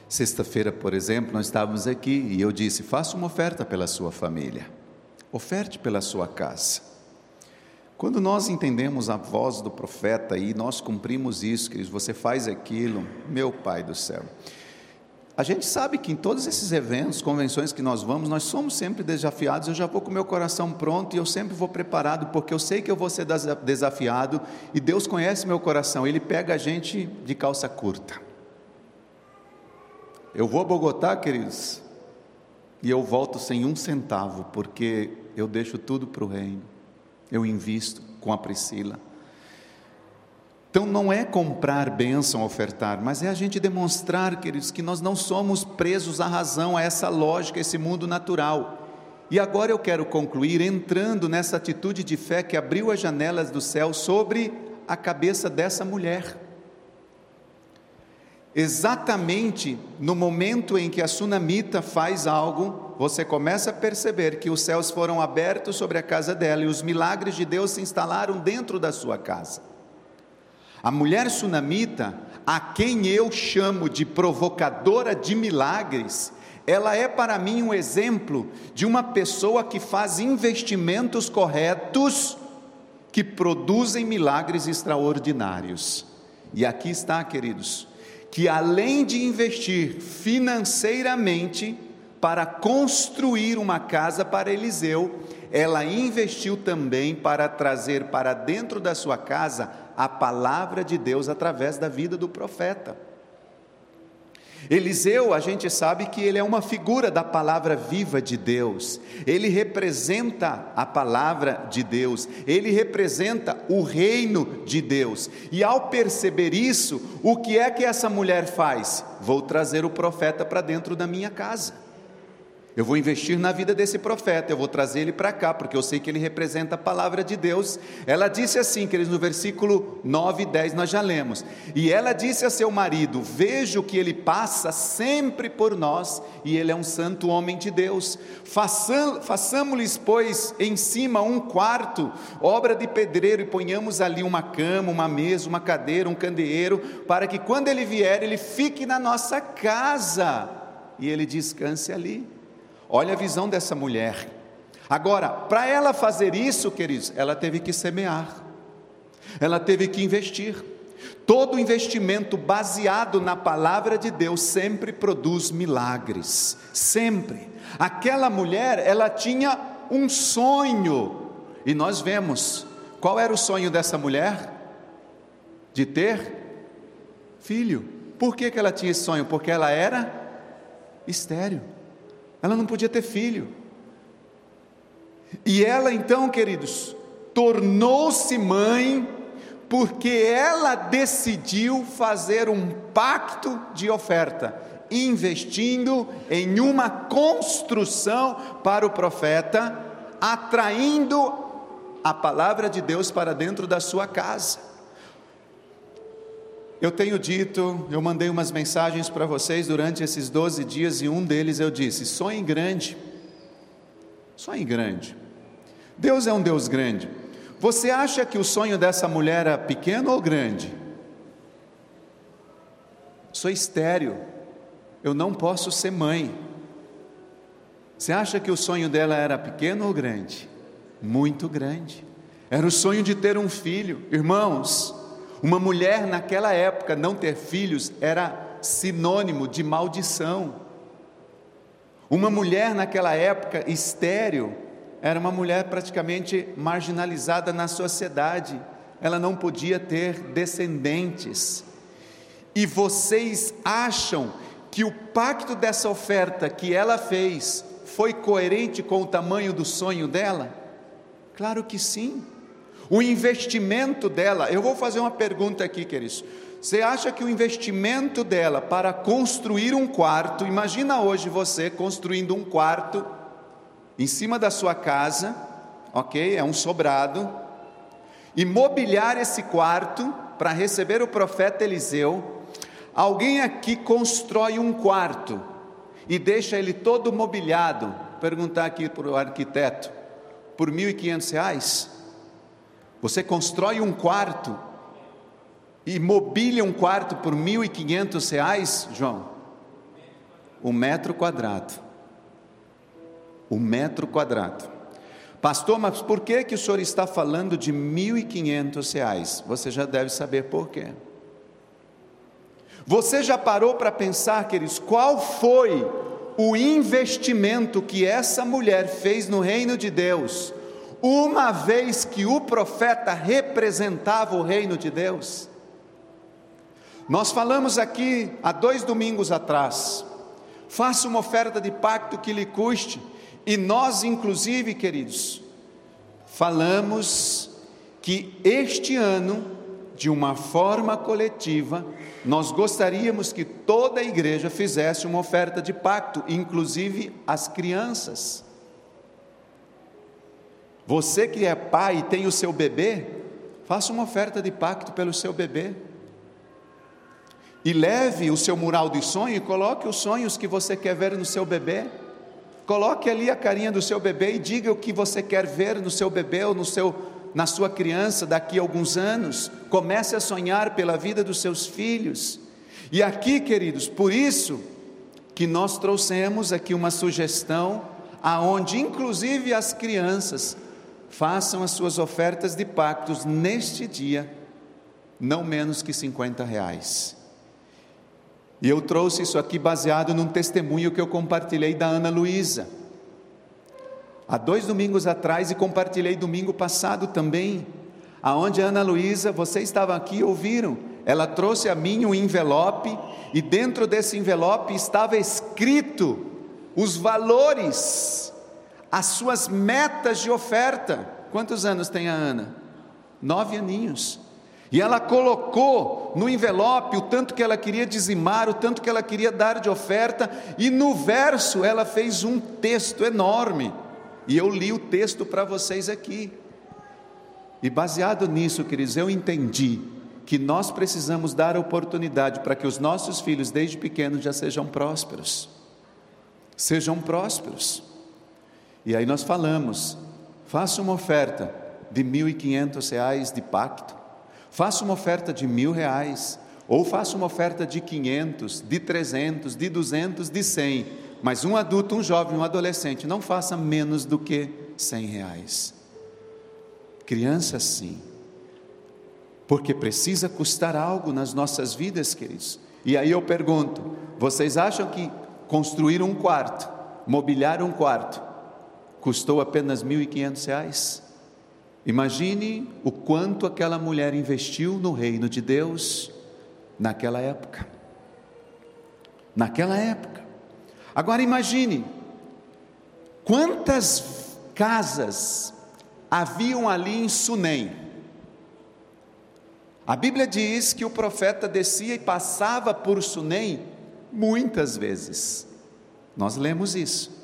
Sexta-feira, por exemplo, nós estávamos aqui e eu disse: faça uma oferta pela sua família, oferte pela sua casa. Quando nós entendemos a voz do profeta e nós cumprimos isso, que você faz aquilo, meu Pai do céu. A gente sabe que em todos esses eventos, convenções que nós vamos, nós somos sempre desafiados. Eu já vou com meu coração pronto e eu sempre vou preparado, porque eu sei que eu vou ser desafiado e Deus conhece meu coração. Ele pega a gente de calça curta. Eu vou a Bogotá, queridos, e eu volto sem um centavo, porque eu deixo tudo para o reino eu invisto com a Priscila. Então não é comprar bênção, ofertar, mas é a gente demonstrar, queridos, que nós não somos presos à razão, a essa lógica, a esse mundo natural. E agora eu quero concluir entrando nessa atitude de fé que abriu as janelas do céu sobre a cabeça dessa mulher. Exatamente no momento em que a sunamita faz algo, você começa a perceber que os céus foram abertos sobre a casa dela e os milagres de Deus se instalaram dentro da sua casa. A mulher sunamita, a quem eu chamo de provocadora de milagres, ela é para mim um exemplo de uma pessoa que faz investimentos corretos que produzem milagres extraordinários. E aqui está, queridos, que além de investir financeiramente para construir uma casa para Eliseu, ela investiu também para trazer para dentro da sua casa a palavra de Deus através da vida do profeta. Eliseu, a gente sabe que ele é uma figura da palavra viva de Deus, ele representa a palavra de Deus, ele representa o reino de Deus, e ao perceber isso, o que é que essa mulher faz? Vou trazer o profeta para dentro da minha casa. Eu vou investir na vida desse profeta, eu vou trazer ele para cá, porque eu sei que ele representa a palavra de Deus. Ela disse assim, queridos, no versículo 9 e 10 nós já lemos. E ela disse a seu marido: Vejo que ele passa sempre por nós, e ele é um santo homem de Deus. Façamos-lhes, pois, em cima um quarto, obra de pedreiro, e ponhamos ali uma cama, uma mesa, uma cadeira, um candeeiro, para que quando ele vier, ele fique na nossa casa e ele descanse ali. Olha a visão dessa mulher. Agora, para ela fazer isso, queridos, ela teve que semear, ela teve que investir. Todo investimento baseado na palavra de Deus sempre produz milagres, sempre. Aquela mulher, ela tinha um sonho, e nós vemos qual era o sonho dessa mulher? De ter filho. Por que, que ela tinha esse sonho? Porque ela era estéreo. Ela não podia ter filho. E ela então, queridos, tornou-se mãe porque ela decidiu fazer um pacto de oferta, investindo em uma construção para o profeta, atraindo a palavra de Deus para dentro da sua casa. Eu tenho dito, eu mandei umas mensagens para vocês durante esses 12 dias e um deles eu disse: sonhe grande. Sonhe grande. Deus é um Deus grande. Você acha que o sonho dessa mulher era pequeno ou grande? Sou estéreo, eu não posso ser mãe. Você acha que o sonho dela era pequeno ou grande? Muito grande. Era o sonho de ter um filho. Irmãos, uma mulher naquela época não ter filhos era sinônimo de maldição. Uma mulher naquela época estéril era uma mulher praticamente marginalizada na sociedade. Ela não podia ter descendentes. E vocês acham que o pacto dessa oferta que ela fez foi coerente com o tamanho do sonho dela? Claro que sim. O investimento dela, eu vou fazer uma pergunta aqui, queridos. Você acha que o investimento dela para construir um quarto, imagina hoje você construindo um quarto em cima da sua casa, ok? É um sobrado, e mobiliar esse quarto para receber o profeta Eliseu. Alguém aqui constrói um quarto e deixa ele todo mobiliado. Perguntar aqui para o arquiteto, por R$ 1.500? Você constrói um quarto e mobília um quarto por R$ 1.500, João? Um metro quadrado. Um metro quadrado. Pastor, mas por que, que o senhor está falando de R$ 1.500? Você já deve saber por quê. Você já parou para pensar, queridos, qual foi o investimento que essa mulher fez no reino de Deus, uma vez que o profeta representava o reino de Deus? Nós falamos aqui há dois domingos atrás, faça uma oferta de pacto que lhe custe, e nós, inclusive, queridos, falamos que este ano de uma forma coletiva, nós gostaríamos que toda a igreja fizesse uma oferta de pacto, inclusive as crianças. Você que é pai e tem o seu bebê, faça uma oferta de pacto pelo seu bebê. E leve o seu mural de sonho e coloque os sonhos que você quer ver no seu bebê. Coloque ali a carinha do seu bebê e diga o que você quer ver no seu bebê ou no seu na sua criança daqui a alguns anos, comece a sonhar pela vida dos seus filhos. E aqui, queridos, por isso que nós trouxemos aqui uma sugestão aonde inclusive as crianças façam as suas ofertas de pactos neste dia, não menos que 50 reais. E eu trouxe isso aqui baseado num testemunho que eu compartilhei da Ana Luísa. Há dois domingos atrás e compartilhei domingo passado também, aonde a Ana Luísa, vocês estavam aqui ouviram, ela trouxe a mim um envelope e dentro desse envelope estava escrito os valores, as suas metas de oferta. Quantos anos tem a Ana? Nove aninhos. E ela colocou no envelope o tanto que ela queria dizimar, o tanto que ela queria dar de oferta, e no verso ela fez um texto enorme e eu li o texto para vocês aqui. E baseado nisso, queridos, eu entendi que nós precisamos dar oportunidade para que os nossos filhos, desde pequenos, já sejam prósperos. Sejam prósperos. E aí nós falamos: faça uma oferta de R$ reais de pacto, faça uma oferta de mil reais, ou faça uma oferta de 500, de 300, de 200, de 100 mas um adulto, um jovem, um adolescente, não faça menos do que cem reais. Criança, sim, porque precisa custar algo nas nossas vidas, queridos. E aí eu pergunto: vocês acham que construir um quarto, mobiliar um quarto, custou apenas quinhentos reais? Imagine o quanto aquela mulher investiu no reino de Deus naquela época. Naquela época. Agora imagine, quantas casas haviam ali em Sunem? A Bíblia diz que o profeta descia e passava por Sunem muitas vezes. Nós lemos isso.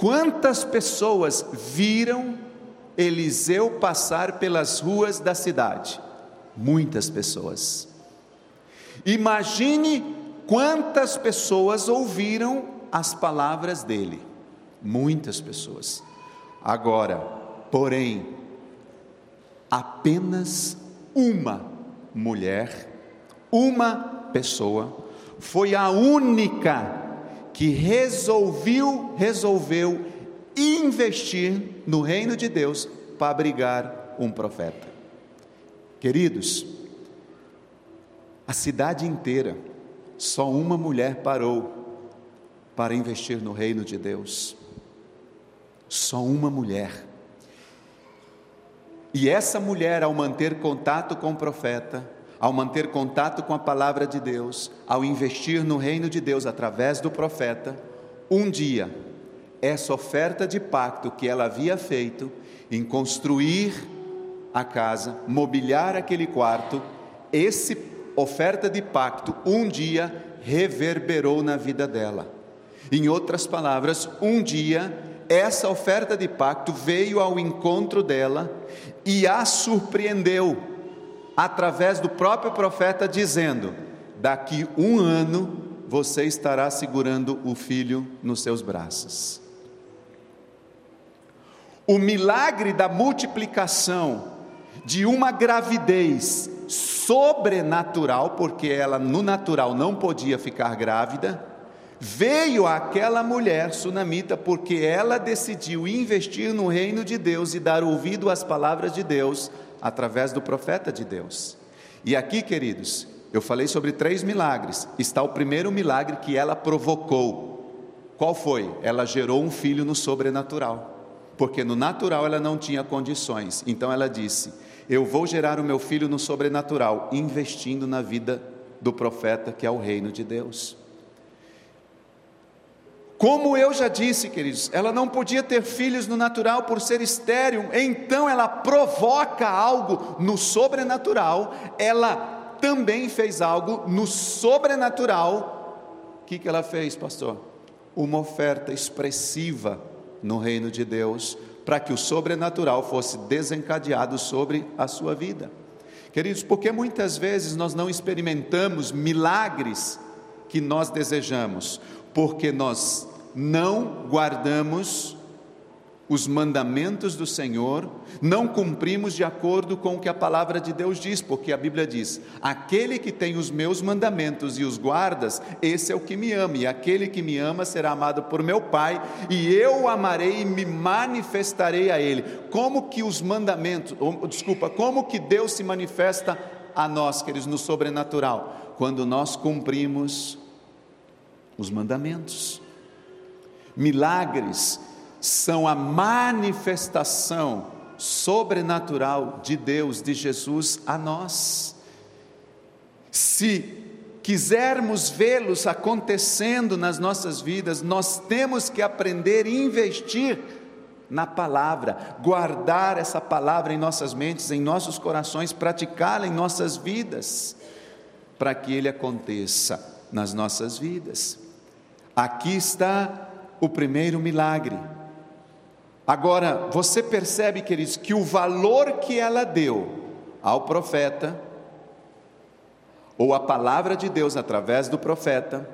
Quantas pessoas viram Eliseu passar pelas ruas da cidade? Muitas pessoas. Imagine quantas pessoas ouviram as palavras dele. Muitas pessoas. Agora, porém, apenas uma mulher, uma pessoa, foi a única que resolveu, resolveu investir no reino de Deus para abrigar um profeta. Queridos, a cidade inteira, só uma mulher parou para investir no reino de Deus. Só uma mulher. E essa mulher, ao manter contato com o profeta, ao manter contato com a palavra de Deus, ao investir no reino de Deus através do profeta, um dia, essa oferta de pacto que ela havia feito em construir a casa, mobiliar aquele quarto, esse oferta de pacto um dia reverberou na vida dela. Em outras palavras, um dia essa oferta de pacto veio ao encontro dela e a surpreendeu através do próprio profeta, dizendo: Daqui um ano você estará segurando o filho nos seus braços. O milagre da multiplicação de uma gravidez sobrenatural, porque ela no natural não podia ficar grávida, veio aquela mulher sunamita porque ela decidiu investir no reino de Deus e dar ouvido às palavras de Deus através do profeta de Deus. E aqui, queridos, eu falei sobre três milagres. Está o primeiro milagre que ela provocou. Qual foi? Ela gerou um filho no sobrenatural. Porque no natural ela não tinha condições. Então ela disse: Eu vou gerar o meu filho no sobrenatural, investindo na vida do profeta, que é o reino de Deus. Como eu já disse, queridos, ela não podia ter filhos no natural por ser estéril, então ela provoca algo no sobrenatural, ela também fez algo no sobrenatural. O que, que ela fez, pastor? Uma oferta expressiva no reino de Deus, para que o sobrenatural fosse desencadeado sobre a sua vida. Queridos, porque muitas vezes nós não experimentamos milagres que nós desejamos, porque nós não guardamos os mandamentos do Senhor, não cumprimos de acordo com o que a palavra de Deus diz, porque a Bíblia diz: aquele que tem os meus mandamentos e os guardas, esse é o que me ama, e aquele que me ama será amado por meu Pai, e eu o amarei e me manifestarei a ele. Como que os mandamentos, ou, desculpa, como que Deus se manifesta a nós, queridos, no sobrenatural? Quando nós cumprimos os mandamentos. Milagres são a manifestação sobrenatural de Deus, de Jesus a nós. Se quisermos vê-los acontecendo nas nossas vidas, nós temos que aprender a investir na palavra, guardar essa palavra em nossas mentes, em nossos corações, praticá-la em nossas vidas, para que ele aconteça nas nossas vidas. Aqui está o primeiro milagre Agora, você percebe, queridos, que o valor que ela deu ao profeta, ou a palavra de Deus através do profeta,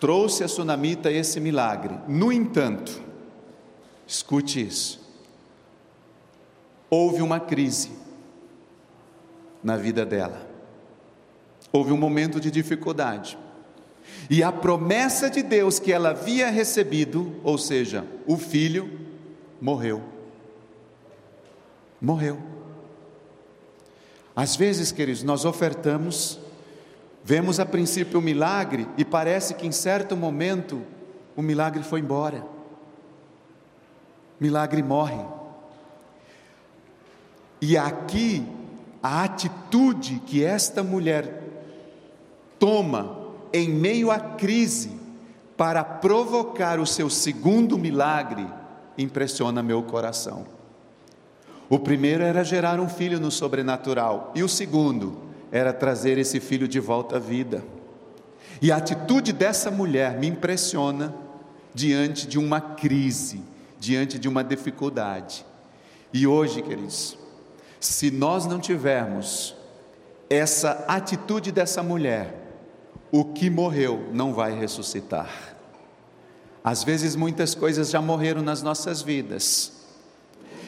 trouxe a sunamita esse milagre. No entanto, escute isso, houve uma crise na vida dela, houve um momento de dificuldade. E a promessa de Deus que ela havia recebido, ou seja, o filho, morreu. Morreu. Às vezes, queridos, nós ofertamos, vemos a princípio o milagre e parece que em certo momento o milagre foi embora. milagre morre. E aqui a atitude que esta mulher toma em meio à crise para provocar o seu segundo milagre impressiona meu coração. O primeiro era gerar um filho no sobrenatural, e o segundo era trazer esse filho de volta à vida. E a atitude dessa mulher me impressiona diante de uma crise, diante de uma dificuldade. E hoje, queridos, se nós não tivermos essa atitude dessa mulher, o que morreu não vai ressuscitar. Às vezes muitas coisas já morreram nas nossas vidas.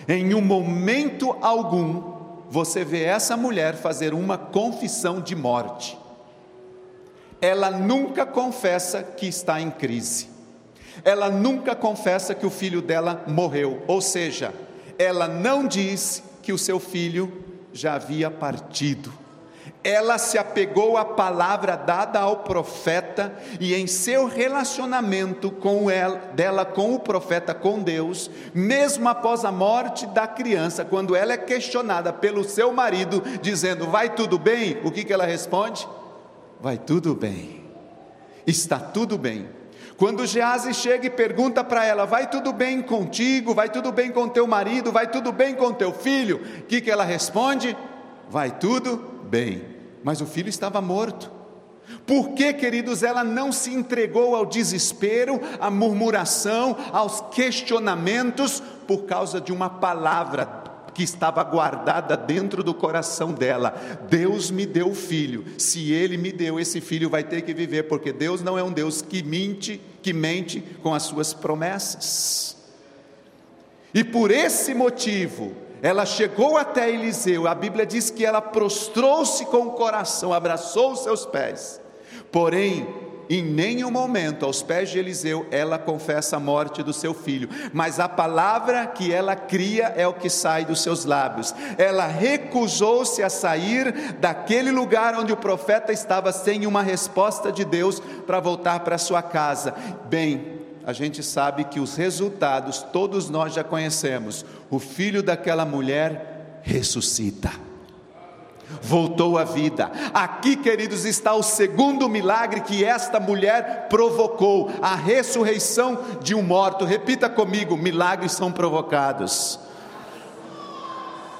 Em um momento algum, você vê essa mulher fazer uma confissão de morte. Ela nunca confessa que está em crise. Ela nunca confessa que o filho dela morreu, ou seja, ela não diz que o seu filho já havia partido ela se apegou à palavra dada ao profeta e em seu relacionamento com ela, dela com o profeta, com Deus, mesmo após a morte da criança, quando ela é questionada pelo seu marido, dizendo: Vai tudo bem? O que, que ela responde? Vai tudo bem, está tudo bem. Quando Gease chega e pergunta para ela: Vai tudo bem contigo? Vai tudo bem com teu marido? Vai tudo bem com teu filho? O que, que ela responde? Vai tudo bem, mas o filho estava morto. Por que, queridos, ela não se entregou ao desespero, à murmuração, aos questionamentos, por causa de uma palavra que estava guardada dentro do coração dela. Deus me deu o filho. Se ele me deu esse filho, vai ter que viver, porque Deus não é um Deus que mente, que mente com as suas promessas. E por esse motivo, ela chegou até Eliseu, a Bíblia diz que ela prostrou-se com o coração, abraçou os seus pés. Porém, em nenhum momento, aos pés de Eliseu, ela confessa a morte do seu filho, mas a palavra que ela cria é o que sai dos seus lábios. Ela recusou-se a sair daquele lugar onde o profeta estava sem uma resposta de Deus para voltar para sua casa. Bem, a gente sabe que os resultados todos nós já conhecemos. O filho daquela mulher ressuscita. Voltou à vida. Aqui, queridos, está o segundo milagre que esta mulher provocou: a ressurreição de um morto. Repita comigo: milagres são provocados.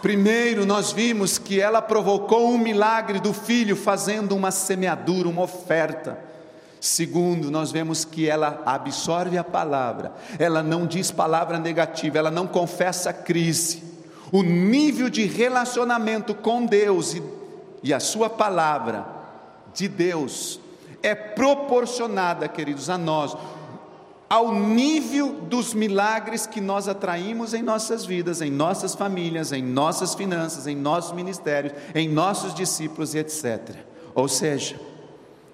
Primeiro, nós vimos que ela provocou um milagre do filho, fazendo uma semeadura, uma oferta. Segundo, nós vemos que ela absorve a palavra, ela não diz palavra negativa, ela não confessa crise. O nível de relacionamento com Deus e, e a sua palavra de Deus é proporcionada, queridos, a nós, ao nível dos milagres que nós atraímos em nossas vidas, em nossas famílias, em nossas finanças, em nossos ministérios, em nossos discípulos e etc. Ou seja,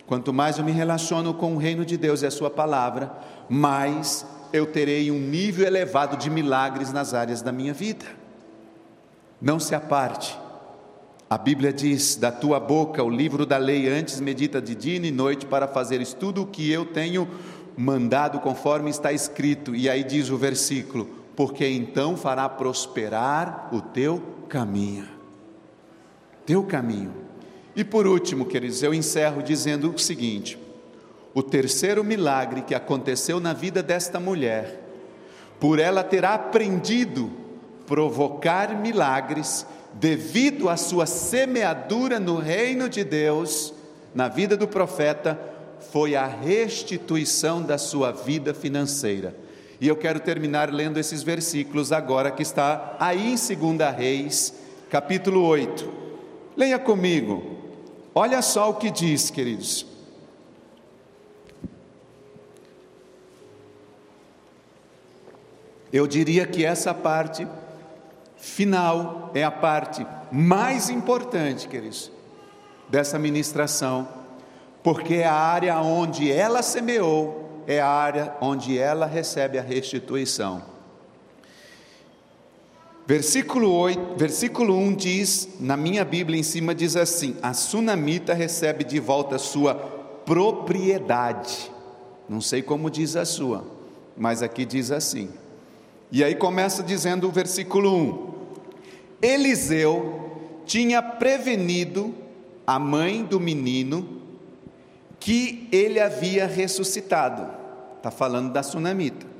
Quanto mais eu me relaciono com o reino de Deus e a Sua palavra, mais eu terei um nível elevado de milagres nas áreas da minha vida. Não se aparte. A Bíblia diz: da tua boca o livro da lei, antes medita de dia e noite para fazeres tudo o que eu tenho mandado conforme está escrito. E aí diz o versículo: porque então fará prosperar o teu caminho. Teu caminho. E por último, queridos, eu encerro dizendo o seguinte: o terceiro milagre que aconteceu na vida desta mulher, por ela ter aprendido provocar milagres, devido à sua semeadura no reino de Deus, na vida do profeta, foi a restituição da sua vida financeira. E eu quero terminar lendo esses versículos agora que está aí em 2 Reis, capítulo 8. Leia comigo. Olha só o que diz, queridos. Eu diria que essa parte final é a parte mais importante, queridos, dessa ministração, porque é a área onde ela semeou, é a área onde ela recebe a restituição. Versículo, 8, versículo 1 diz, na minha Bíblia em cima diz assim: A sunamita recebe de volta sua propriedade. Não sei como diz a sua, mas aqui diz assim. E aí começa dizendo o versículo 1: Eliseu tinha prevenido a mãe do menino que ele havia ressuscitado. Está falando da sunamita.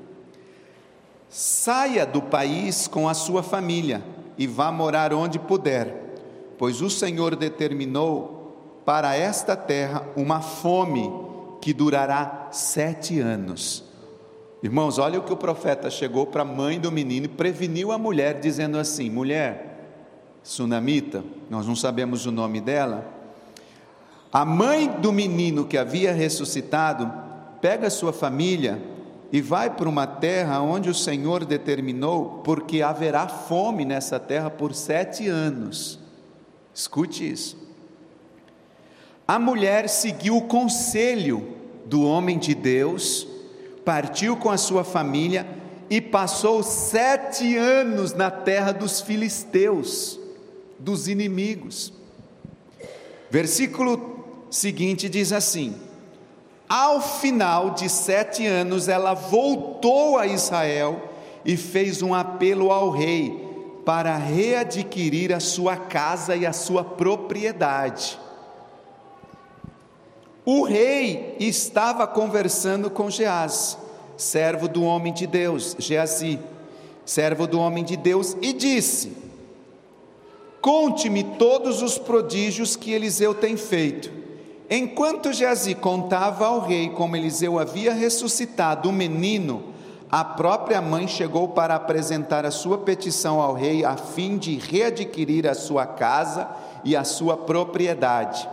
Saia do país com a sua família e vá morar onde puder, pois o Senhor determinou para esta terra uma fome que durará sete anos. Irmãos, olha o que o profeta chegou para a mãe do menino e preveniu a mulher, dizendo assim: mulher, sunamita, nós não sabemos o nome dela, a mãe do menino que havia ressuscitado, pega sua família e vai para uma terra onde o Senhor determinou, porque haverá fome nessa terra por sete anos. Escute isso. A mulher seguiu o conselho do homem de Deus, partiu com a sua família e passou sete anos na terra dos filisteus, dos inimigos. Versículo seguinte diz assim: ao final de sete anos, ela voltou a Israel e fez um apelo ao rei para readquirir a sua casa e a sua propriedade. O rei estava conversando com Geás, servo do homem de Deus, Geazi, servo do homem de Deus, e disse: Conte-me todos os prodígios que Eliseu tem feito. Enquanto Geazi contava ao rei como Eliseu havia ressuscitado o menino, a própria mãe chegou para apresentar a sua petição ao rei a fim de readquirir a sua casa e a sua propriedade.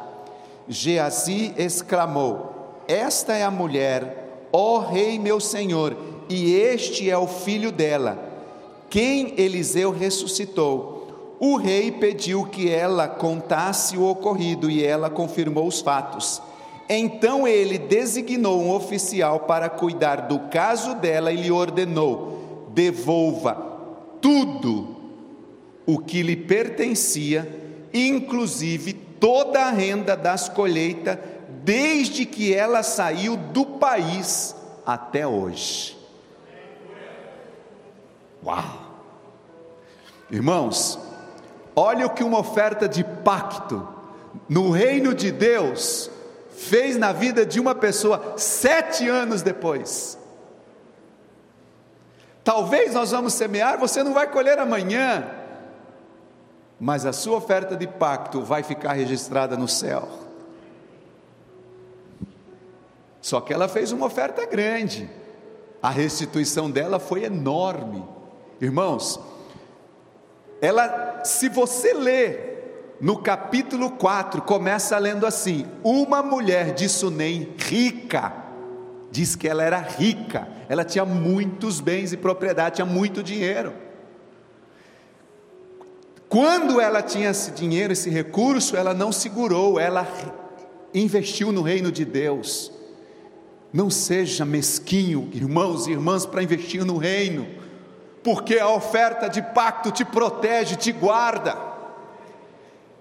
Geazi exclamou: Esta é a mulher, ó rei meu senhor, e este é o filho dela. quem Eliseu ressuscitou. O rei pediu que ela contasse o ocorrido e ela confirmou os fatos. Então ele designou um oficial para cuidar do caso dela e lhe ordenou: devolva tudo o que lhe pertencia, inclusive toda a renda das colheitas, desde que ela saiu do país até hoje. Uau! Irmãos, olha o que uma oferta de pacto no reino de Deus fez na vida de uma pessoa sete anos depois. Talvez nós vamos semear, você não vai colher amanhã, mas a sua oferta de pacto vai ficar registrada no céu. Só que ela fez uma oferta grande, a restituição dela foi enorme. Irmãos, ela, se você ler no capítulo 4, começa lendo assim: Uma mulher de Sunem rica, diz que ela era rica, ela tinha muitos bens e propriedade, tinha muito dinheiro. Quando ela tinha esse dinheiro, esse recurso, ela não segurou, ela investiu no reino de Deus. Não seja mesquinho, irmãos e irmãs, para investir no reino porque a oferta de pacto te protege, te guarda.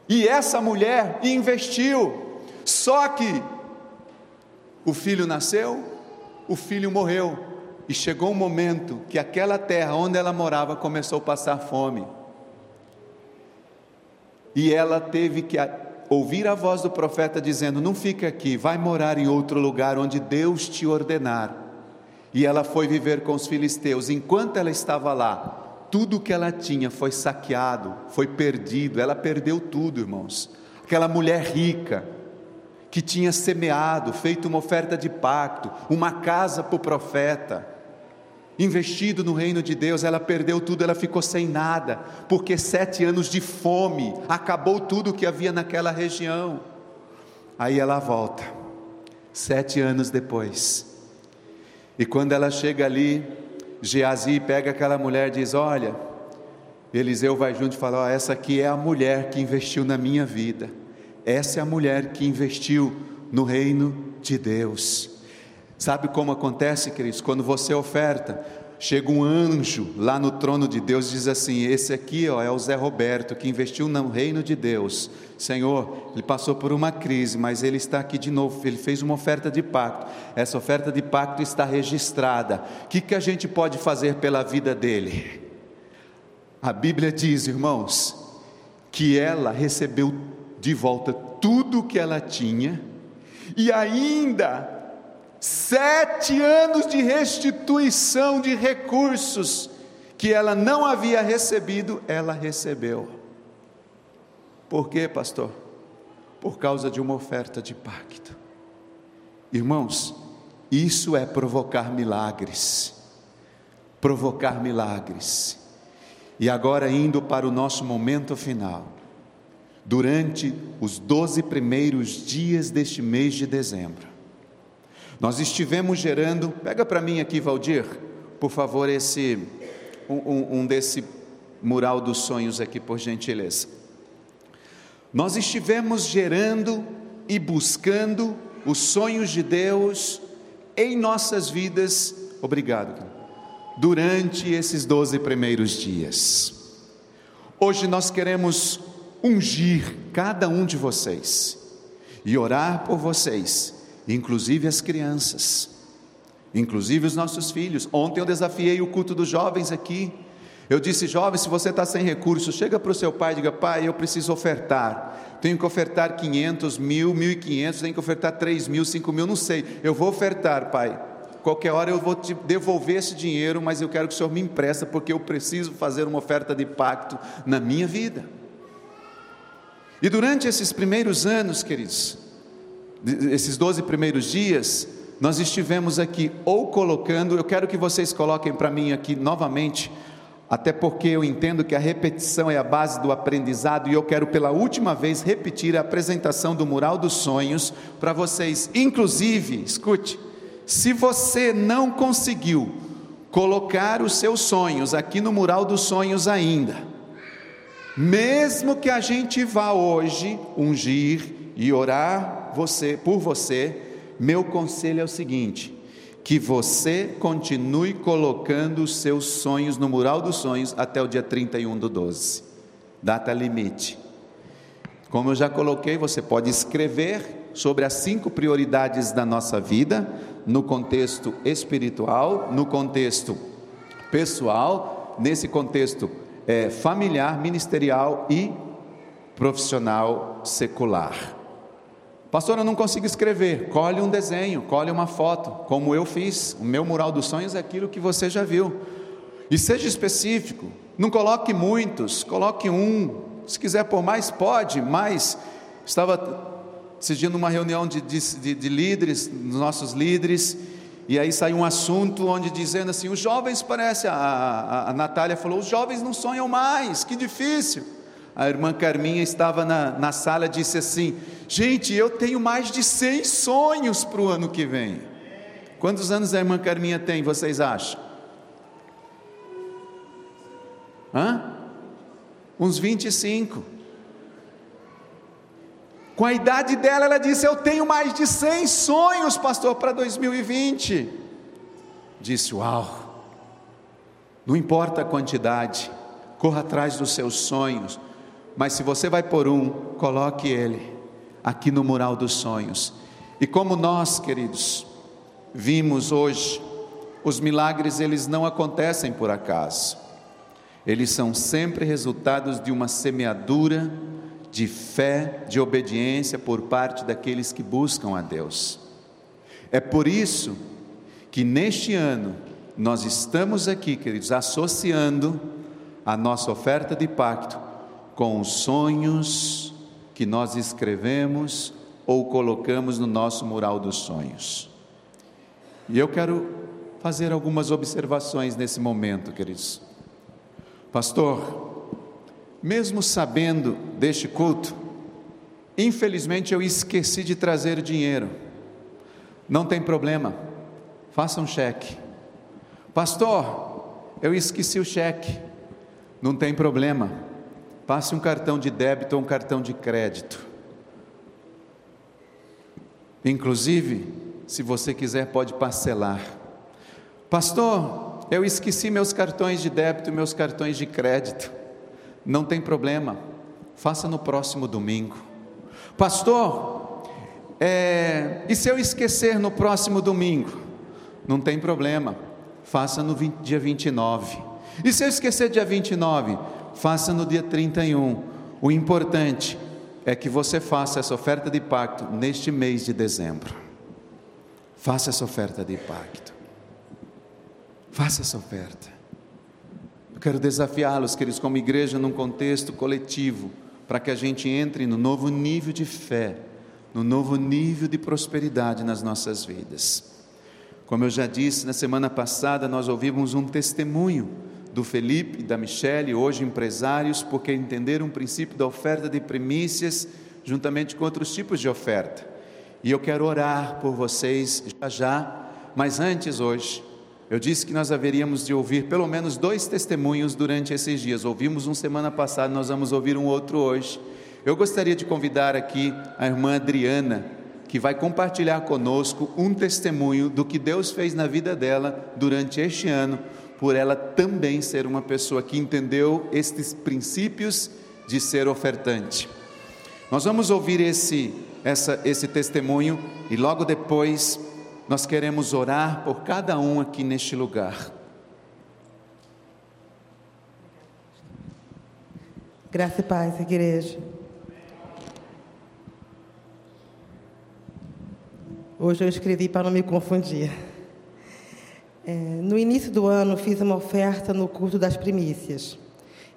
E essa mulher investiu, só que o filho nasceu, o filho morreu, e chegou um momento que aquela terra onde ela morava começou a passar fome. E ela teve que ouvir a voz do profeta dizendo: Não fica aqui, vai morar em outro lugar onde Deus te ordenar. E ela foi viver com os filisteus. Enquanto ela estava lá, tudo que ela tinha foi saqueado, foi perdido. Ela perdeu tudo, irmãos. Aquela mulher rica, que tinha semeado, feito uma oferta de pacto, uma casa para o profeta, investido no reino de Deus, ela perdeu tudo, ela ficou sem nada, porque sete anos de fome acabou tudo que havia naquela região. Aí ela volta, sete anos depois e quando ela chega ali, Geazi pega aquela mulher e diz: Olha, Eliseu vai junto e fala: oh, Essa aqui é a mulher que investiu na minha vida, essa é a mulher que investiu no reino de Deus. Sabe como acontece, queridos? Quando você oferta, chega um anjo lá no trono de Deus e diz assim: Esse aqui ó, é o Zé Roberto que investiu no reino de Deus. Senhor, ele passou por uma crise, mas ele está aqui de novo. Ele fez uma oferta de pacto. Essa oferta de pacto está registrada. O que, que a gente pode fazer pela vida dele? A Bíblia diz, irmãos, que ela recebeu de volta tudo o que ela tinha e ainda sete anos de restituição de recursos que ela não havia recebido, ela recebeu. Por quê, pastor? Por causa de uma oferta de pacto. Irmãos, isso é provocar milagres. Provocar milagres. E agora, indo para o nosso momento final, durante os doze primeiros dias deste mês de dezembro, nós estivemos gerando, pega para mim aqui, Valdir, por favor, esse um, um desse mural dos sonhos aqui, por gentileza. Nós estivemos gerando e buscando os sonhos de Deus em nossas vidas, obrigado, durante esses doze primeiros dias. Hoje nós queremos ungir cada um de vocês e orar por vocês inclusive as crianças, inclusive os nossos filhos. Ontem eu desafiei o culto dos jovens aqui. Eu disse, jovem, se você está sem recursos, chega para o seu pai e diga, pai, eu preciso ofertar. Tenho que ofertar 500, mil, 1.500, tenho que ofertar 3 mil, 5 mil, não sei. Eu vou ofertar, pai. Qualquer hora eu vou te devolver esse dinheiro, mas eu quero que o Senhor me empresta, porque eu preciso fazer uma oferta de pacto na minha vida. E durante esses primeiros anos, queridos, esses 12 primeiros dias, nós estivemos aqui ou colocando, eu quero que vocês coloquem para mim aqui novamente, até porque eu entendo que a repetição é a base do aprendizado e eu quero pela última vez repetir a apresentação do mural dos sonhos para vocês. Inclusive, escute, se você não conseguiu colocar os seus sonhos aqui no mural dos sonhos ainda. Mesmo que a gente vá hoje ungir e orar você por você, meu conselho é o seguinte: que você continue colocando os seus sonhos no mural dos sonhos até o dia 31 do 12. Data limite. Como eu já coloquei, você pode escrever sobre as cinco prioridades da nossa vida, no contexto espiritual, no contexto pessoal, nesse contexto é, familiar, ministerial e profissional secular. Pastor, eu não consigo escrever. Colhe um desenho, colhe uma foto, como eu fiz. O meu mural dos sonhos é aquilo que você já viu. E seja específico. Não coloque muitos, coloque um. Se quiser pôr mais, pode, mas estava assistindo uma reunião de, de, de líderes, dos nossos líderes, e aí saiu um assunto onde dizendo assim: os jovens, parece, a, a, a Natália falou, os jovens não sonham mais, que difícil. A irmã Carminha estava na, na sala e disse assim: Gente, eu tenho mais de 100 sonhos para o ano que vem. Quantos anos a irmã Carminha tem, vocês acham? Hã? Uns 25. Com a idade dela, ela disse: Eu tenho mais de 100 sonhos, pastor, para 2020. Disse: Uau, não importa a quantidade, corra atrás dos seus sonhos, mas se você vai por um, coloque ele aqui no mural dos sonhos. E como nós, queridos, vimos hoje, os milagres eles não acontecem por acaso. Eles são sempre resultados de uma semeadura de fé, de obediência por parte daqueles que buscam a Deus. É por isso que neste ano nós estamos aqui, queridos, associando a nossa oferta de pacto com os sonhos que nós escrevemos ou colocamos no nosso mural dos sonhos. E eu quero fazer algumas observações nesse momento, queridos. Pastor, mesmo sabendo deste culto, infelizmente eu esqueci de trazer dinheiro. Não tem problema, faça um cheque. Pastor, eu esqueci o cheque. Não tem problema, passe um cartão de débito ou um cartão de crédito. Inclusive, se você quiser, pode parcelar. Pastor, eu esqueci meus cartões de débito e meus cartões de crédito. Não tem problema, faça no próximo domingo. Pastor, é, e se eu esquecer no próximo domingo? Não tem problema, faça no 20, dia 29. E se eu esquecer dia 29? Faça no dia 31. O importante é que você faça essa oferta de pacto neste mês de dezembro. Faça essa oferta de pacto. Faça essa oferta. Quero desafiá-los, queridos, como igreja, num contexto coletivo, para que a gente entre no novo nível de fé, no novo nível de prosperidade nas nossas vidas. Como eu já disse, na semana passada nós ouvimos um testemunho do Felipe e da Michele, hoje empresários, porque entenderam o princípio da oferta de primícias juntamente com outros tipos de oferta. E eu quero orar por vocês já já, mas antes hoje, eu disse que nós haveríamos de ouvir pelo menos dois testemunhos durante esses dias. Ouvimos um semana passada, nós vamos ouvir um outro hoje. Eu gostaria de convidar aqui a irmã Adriana, que vai compartilhar conosco um testemunho do que Deus fez na vida dela durante este ano, por ela também ser uma pessoa que entendeu estes princípios de ser ofertante. Nós vamos ouvir esse, essa, esse testemunho e logo depois nós queremos orar por cada um aqui neste lugar. Graça e paz, igreja. Hoje eu escrevi para não me confundir. É, no início do ano, fiz uma oferta no culto das primícias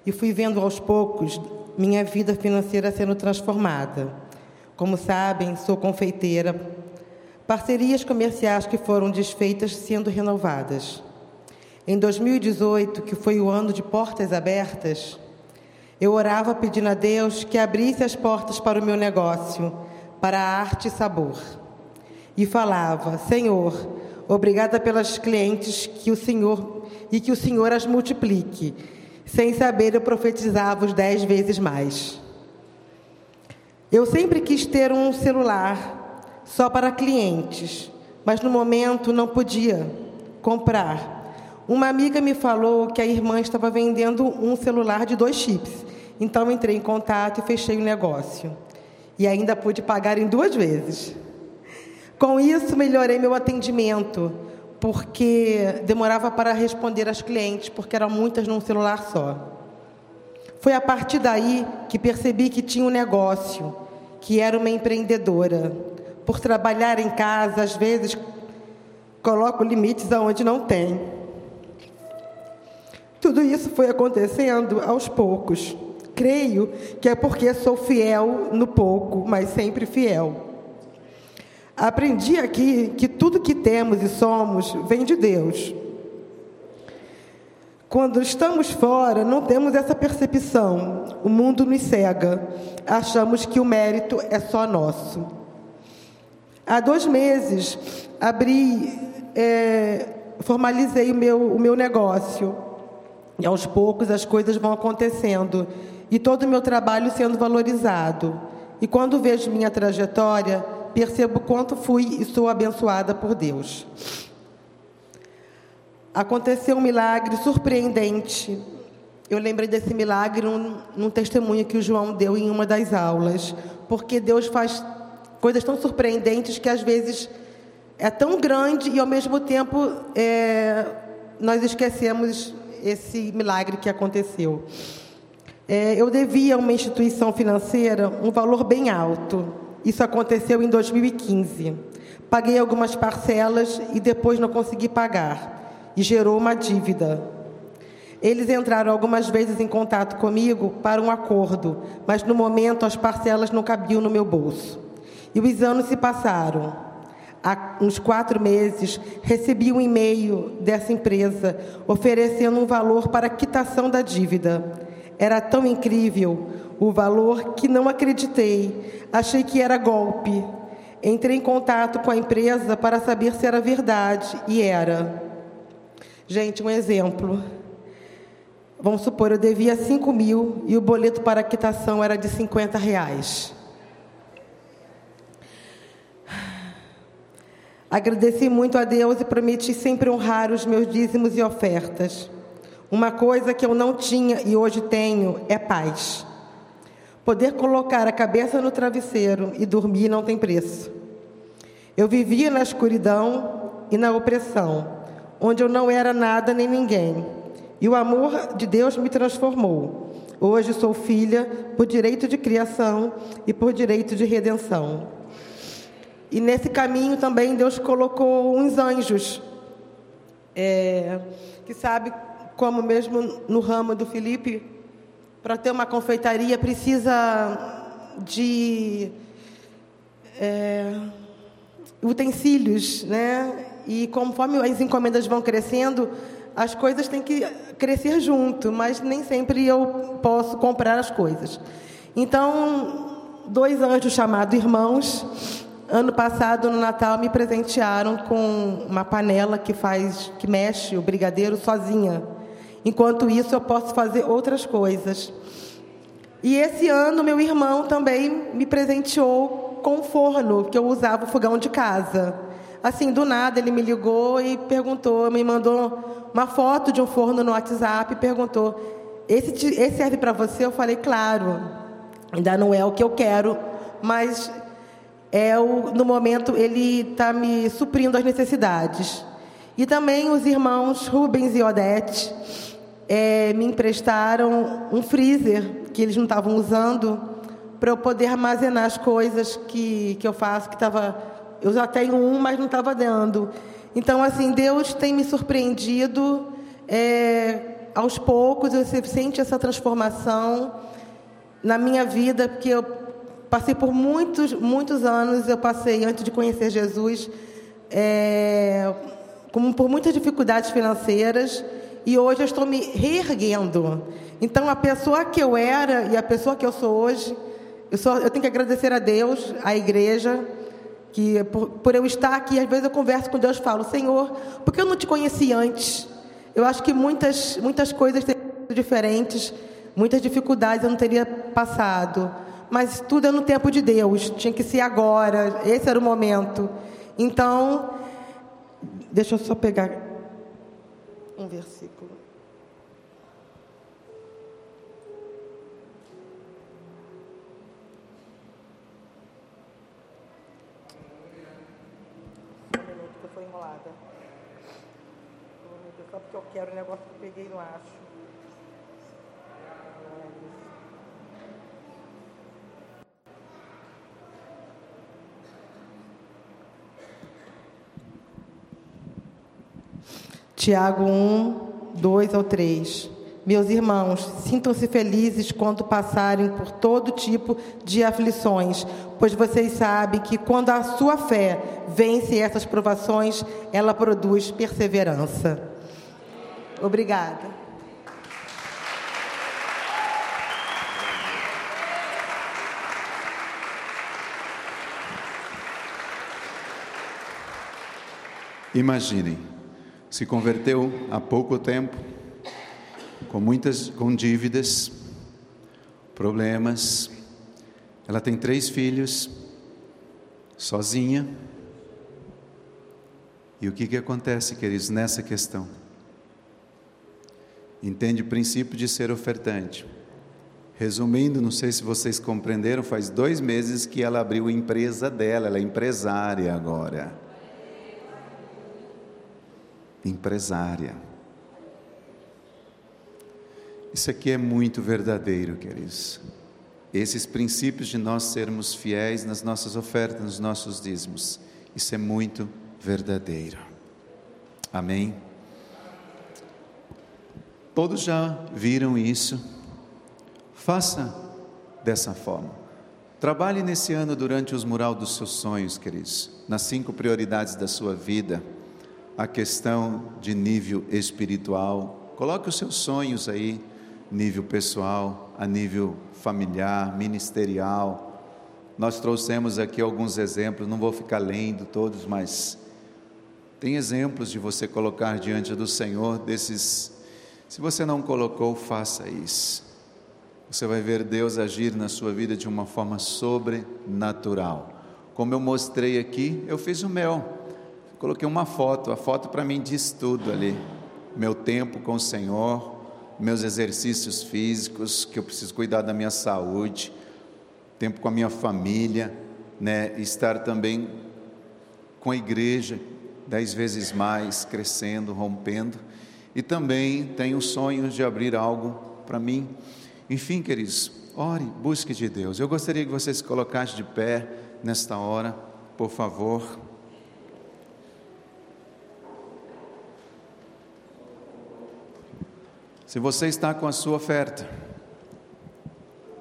e fui vendo aos poucos minha vida financeira sendo transformada. Como sabem, sou confeiteira, Parcerias comerciais que foram desfeitas sendo renovadas. Em 2018, que foi o ano de portas abertas, eu orava pedindo a Deus que abrisse as portas para o meu negócio, para a arte e sabor. E falava: Senhor, Obrigada pelas clientes que o Senhor e que o Senhor as multiplique. Sem saber, eu profetizava os dez vezes mais. Eu sempre quis ter um celular só para clientes, mas no momento não podia comprar. Uma amiga me falou que a irmã estava vendendo um celular de dois chips. Então entrei em contato e fechei o negócio. E ainda pude pagar em duas vezes. Com isso, melhorei meu atendimento, porque demorava para responder às clientes, porque eram muitas num celular só. Foi a partir daí que percebi que tinha um negócio, que era uma empreendedora. Por trabalhar em casa, às vezes coloco limites aonde não tem. Tudo isso foi acontecendo aos poucos. Creio que é porque sou fiel no pouco, mas sempre fiel. Aprendi aqui que tudo que temos e somos vem de Deus. Quando estamos fora, não temos essa percepção. O mundo nos cega. Achamos que o mérito é só nosso. Há dois meses, abri, é, formalizei o meu, o meu negócio. E aos poucos as coisas vão acontecendo. E todo o meu trabalho sendo valorizado. E quando vejo minha trajetória, percebo quanto fui e sou abençoada por Deus aconteceu um milagre surpreendente. Eu lembrei desse milagre num, num, testemunho que o João deu em uma das aulas, porque Deus faz coisas tão surpreendentes que às vezes é tão grande e ao mesmo tempo é, nós esquecemos esse milagre que aconteceu. É, eu devia a uma instituição financeira um valor bem alto. Isso aconteceu em 2015. Paguei algumas parcelas e depois não consegui pagar e gerou uma dívida. Eles entraram algumas vezes em contato comigo para um acordo, mas no momento as parcelas não cabiam no meu bolso. E os anos se passaram. Há uns quatro meses, recebi um e-mail dessa empresa oferecendo um valor para quitação da dívida. Era tão incrível o valor que não acreditei. Achei que era golpe. Entrei em contato com a empresa para saber se era verdade, e era. Gente, um exemplo. Vamos supor, eu devia 5 mil e o boleto para quitação era de 50 reais. Agradeci muito a Deus e prometi sempre honrar os meus dízimos e ofertas. Uma coisa que eu não tinha e hoje tenho é paz. Poder colocar a cabeça no travesseiro e dormir não tem preço. Eu vivia na escuridão e na opressão onde eu não era nada nem ninguém. E o amor de Deus me transformou. Hoje sou filha por direito de criação e por direito de redenção. E nesse caminho também Deus colocou uns anjos, é, que sabe como mesmo no ramo do Felipe, para ter uma confeitaria precisa de é, utensílios, né? E conforme as encomendas vão crescendo, as coisas têm que crescer junto, mas nem sempre eu posso comprar as coisas. Então, dois anjos chamados irmãos, ano passado no Natal me presentearam com uma panela que faz, que mexe o brigadeiro sozinha. Enquanto isso, eu posso fazer outras coisas. E esse ano meu irmão também me presenteou com um forno que eu usava o fogão de casa. Assim, do nada, ele me ligou e perguntou, me mandou uma foto de um forno no WhatsApp e perguntou: esse, esse serve para você? Eu falei: claro, ainda não é o que eu quero, mas é o, no momento ele está me suprindo as necessidades. E também os irmãos Rubens e Odete é, me emprestaram um freezer que eles não estavam usando para eu poder armazenar as coisas que, que eu faço, que estava eu já tenho um, mas não estava dando. Então, assim, Deus tem me surpreendido. É, aos poucos, você sente essa transformação na minha vida, porque eu passei por muitos, muitos anos, eu passei, antes de conhecer Jesus, é, por muitas dificuldades financeiras, e hoje eu estou me reerguendo. Então, a pessoa que eu era e a pessoa que eu sou hoje, eu, eu tenho que agradecer a Deus, à igreja, que por, por eu estar aqui, às vezes eu converso com Deus e falo, Senhor, por que eu não te conheci antes? Eu acho que muitas, muitas coisas teriam sido diferentes, muitas dificuldades eu não teria passado. Mas tudo é no tempo de Deus, tinha que ser agora, esse era o momento. Então, deixa eu só pegar um versículo. Só porque eu quero o negócio que eu peguei não acho. Tiago 1, 2 ao 3. Meus irmãos, sintam-se felizes quando passarem por todo tipo de aflições, pois vocês sabem que quando a sua fé vence essas provações, ela produz perseverança. Obrigada. Imaginem, se converteu há pouco tempo, com muitas com dívidas, problemas. Ela tem três filhos, sozinha. E o que, que acontece, queridos, nessa questão? Entende o princípio de ser ofertante. Resumindo, não sei se vocês compreenderam, faz dois meses que ela abriu a empresa dela, ela é empresária agora. Empresária. Isso aqui é muito verdadeiro, queridos. Esses princípios de nós sermos fiéis nas nossas ofertas, nos nossos dízimos, isso é muito verdadeiro. Amém? Todos já viram isso. Faça dessa forma. Trabalhe nesse ano durante os mural dos seus sonhos, queridos, nas cinco prioridades da sua vida, a questão de nível espiritual. Coloque os seus sonhos aí, nível pessoal, a nível familiar, ministerial. Nós trouxemos aqui alguns exemplos, não vou ficar lendo todos, mas tem exemplos de você colocar diante do Senhor desses se você não colocou, faça isso. Você vai ver Deus agir na sua vida de uma forma sobrenatural. Como eu mostrei aqui, eu fiz o meu. Coloquei uma foto, a foto para mim diz tudo ali. Meu tempo com o Senhor, meus exercícios físicos, que eu preciso cuidar da minha saúde, tempo com a minha família, né? estar também com a igreja, dez vezes mais, crescendo, rompendo e também tenho sonhos de abrir algo para mim. Enfim, queridos, ore, busque de Deus. Eu gostaria que você se colocasse de pé nesta hora, por favor. Se você está com a sua oferta,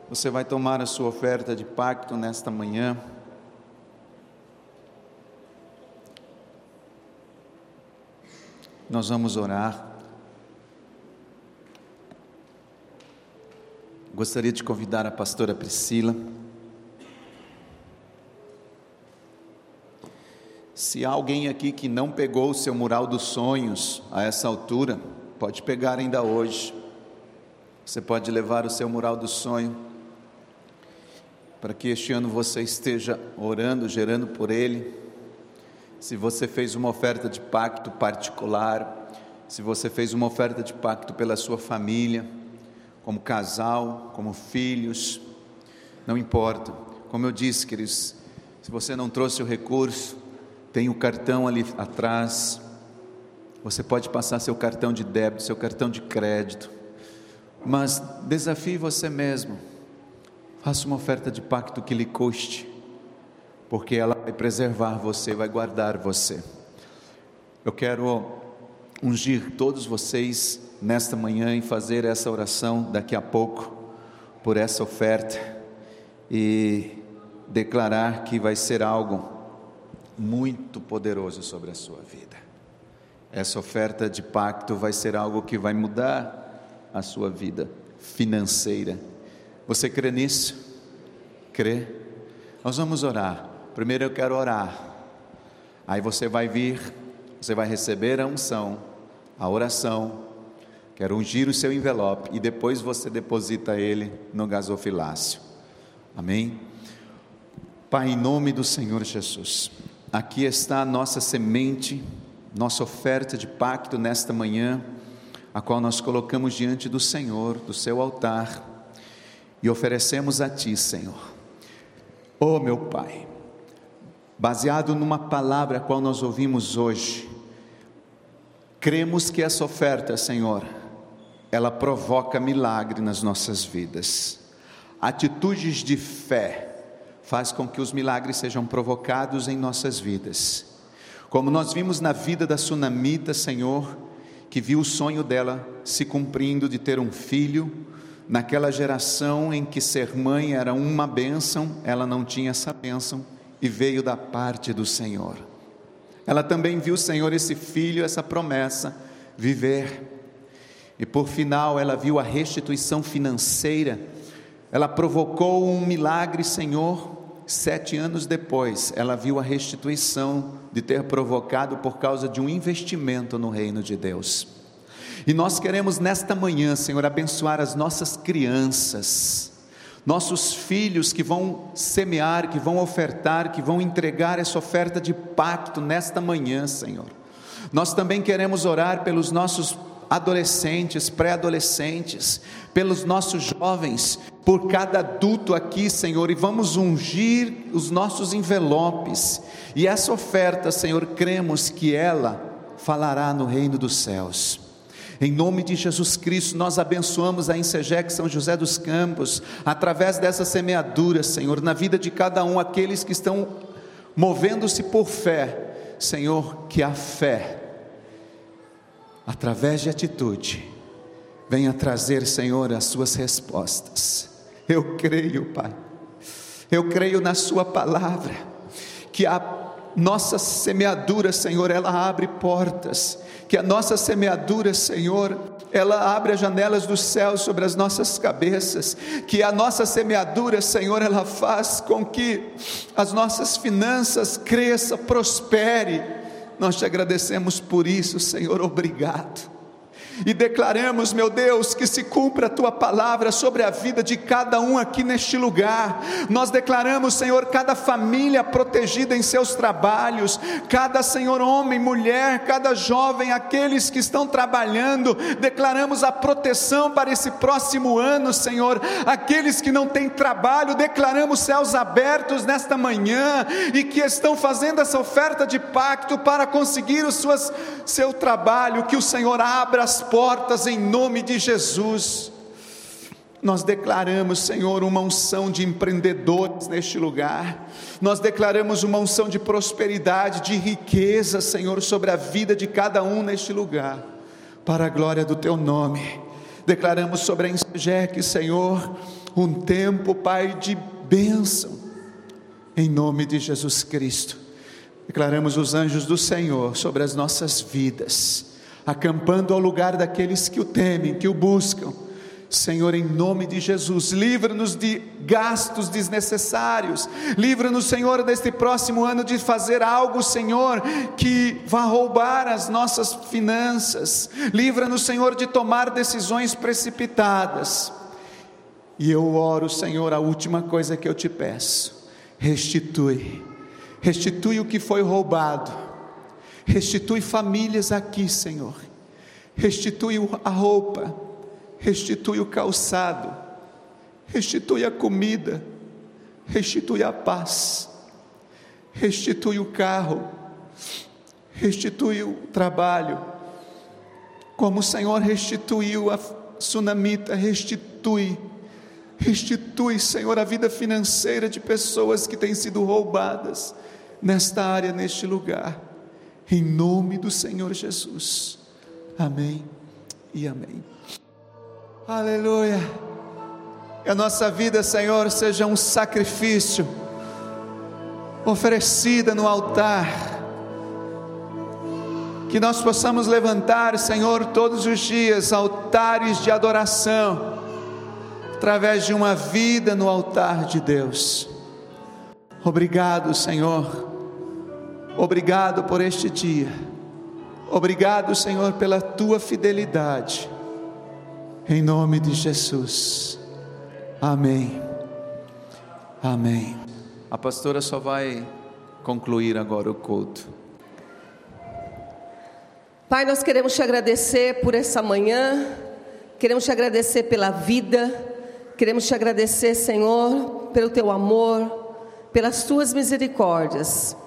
você vai tomar a sua oferta de pacto nesta manhã. Nós vamos orar. Gostaria de convidar a pastora Priscila. Se há alguém aqui que não pegou o seu mural dos sonhos a essa altura, pode pegar ainda hoje. Você pode levar o seu mural do sonho para que este ano você esteja orando, gerando por ele. Se você fez uma oferta de pacto particular, se você fez uma oferta de pacto pela sua família, como casal, como filhos, não importa. Como eu disse, queridos, se você não trouxe o recurso, tem o cartão ali atrás. Você pode passar seu cartão de débito, seu cartão de crédito. Mas desafie você mesmo. Faça uma oferta de pacto que lhe custe, porque ela vai preservar você, vai guardar você. Eu quero ungir todos vocês nesta manhã e fazer essa oração daqui a pouco por essa oferta e declarar que vai ser algo muito poderoso sobre a sua vida. Essa oferta de pacto vai ser algo que vai mudar a sua vida financeira. Você crê nisso? Crê? Nós vamos orar. Primeiro eu quero orar. Aí você vai vir, você vai receber a unção, a oração. Quero ungir o seu envelope e depois você deposita ele no gasofilácio. Amém? Pai, em nome do Senhor Jesus, aqui está a nossa semente, nossa oferta de pacto nesta manhã, a qual nós colocamos diante do Senhor, do seu altar e oferecemos a Ti, Senhor. Oh, meu Pai, baseado numa palavra a qual nós ouvimos hoje, cremos que essa oferta, Senhor, ela provoca milagre nas nossas vidas. Atitudes de fé faz com que os milagres sejam provocados em nossas vidas. Como nós vimos na vida da sunamita, Senhor, que viu o sonho dela se cumprindo de ter um filho, Naquela geração em que ser mãe era uma bênção, ela não tinha essa bênção e veio da parte do Senhor. Ela também viu, Senhor, esse filho, essa promessa, viver. E por final, ela viu a restituição financeira. Ela provocou um milagre, Senhor. Sete anos depois, ela viu a restituição de ter provocado por causa de um investimento no reino de Deus. E nós queremos nesta manhã, Senhor, abençoar as nossas crianças, nossos filhos que vão semear, que vão ofertar, que vão entregar essa oferta de pacto nesta manhã, Senhor. Nós também queremos orar pelos nossos adolescentes, pré-adolescentes, pelos nossos jovens, por cada adulto aqui, Senhor, e vamos ungir os nossos envelopes. E essa oferta, Senhor, cremos que ela falará no reino dos céus. Em nome de Jesus Cristo, nós abençoamos a Insegec São José dos Campos, através dessa semeadura, Senhor, na vida de cada um, aqueles que estão movendo-se por fé, Senhor, que a fé, através de atitude, venha trazer, Senhor, as suas respostas. Eu creio, Pai, eu creio na Sua palavra, que a nossa semeadura, Senhor, ela abre portas que a nossa semeadura, Senhor, ela abre as janelas dos céus sobre as nossas cabeças, que a nossa semeadura, Senhor, ela faz com que as nossas finanças cresçam, prospere. Nós te agradecemos por isso, Senhor, obrigado e declaramos, meu Deus, que se cumpra a tua palavra sobre a vida de cada um aqui neste lugar. Nós declaramos, Senhor, cada família protegida em seus trabalhos, cada Senhor homem, mulher, cada jovem, aqueles que estão trabalhando, declaramos a proteção para esse próximo ano, Senhor. Aqueles que não têm trabalho, declaramos céus abertos nesta manhã e que estão fazendo essa oferta de pacto para conseguir o suas, seu trabalho, que o Senhor abra as portas em nome de Jesus. Nós declaramos, Senhor, uma unção de empreendedores neste lugar. Nós declaramos uma unção de prosperidade, de riqueza, Senhor, sobre a vida de cada um neste lugar, para a glória do Teu nome. Declaramos sobre a Insegec, Senhor, um tempo, Pai, de bênção, em nome de Jesus Cristo. Declaramos os anjos do Senhor sobre as nossas vidas acampando ao lugar daqueles que o temem, que o buscam. Senhor, em nome de Jesus, livra-nos de gastos desnecessários, livra-nos, Senhor, deste próximo ano de fazer algo, Senhor, que vá roubar as nossas finanças, livra-nos, Senhor, de tomar decisões precipitadas. E eu oro, Senhor, a última coisa que eu te peço: restitui, restitui o que foi roubado Restitui famílias aqui, Senhor. Restitui a roupa, restitui o calçado, restitui a comida, restitui a paz, restitui o carro, restitui o trabalho. Como o Senhor restituiu a sunamita, restitui, restitui, Senhor, a vida financeira de pessoas que têm sido roubadas nesta área, neste lugar em nome do Senhor Jesus. Amém e amém. Aleluia. Que a nossa vida, Senhor, seja um sacrifício oferecida no altar. Que nós possamos levantar, Senhor, todos os dias altares de adoração, através de uma vida no altar de Deus. Obrigado, Senhor. Obrigado por este dia. Obrigado, Senhor, pela tua fidelidade. Em nome de Jesus. Amém. Amém. A pastora só vai concluir agora o culto. Pai, nós queremos te agradecer por essa manhã, queremos te agradecer pela vida, queremos te agradecer, Senhor, pelo teu amor, pelas tuas misericórdias,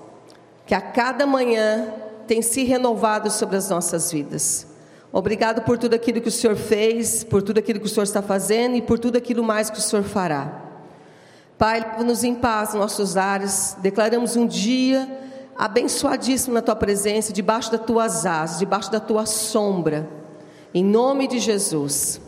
que a cada manhã tem se renovado sobre as nossas vidas. Obrigado por tudo aquilo que o Senhor fez, por tudo aquilo que o Senhor está fazendo e por tudo aquilo mais que o Senhor fará. Pai, leva-nos em paz nos nossos lares, declaramos um dia abençoadíssimo na tua presença, debaixo das tuas asas, debaixo da tua sombra, em nome de Jesus.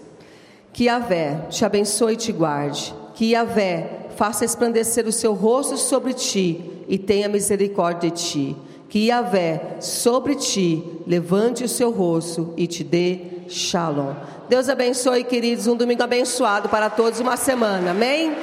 Que Yahvé te abençoe e te guarde, que Yahvé faça resplandecer o seu rosto sobre ti e tenha misericórdia de ti. Que Yahvé sobre ti levante o seu rosto e te dê shalom. Deus abençoe, queridos, um domingo abençoado para todos, uma semana. Amém?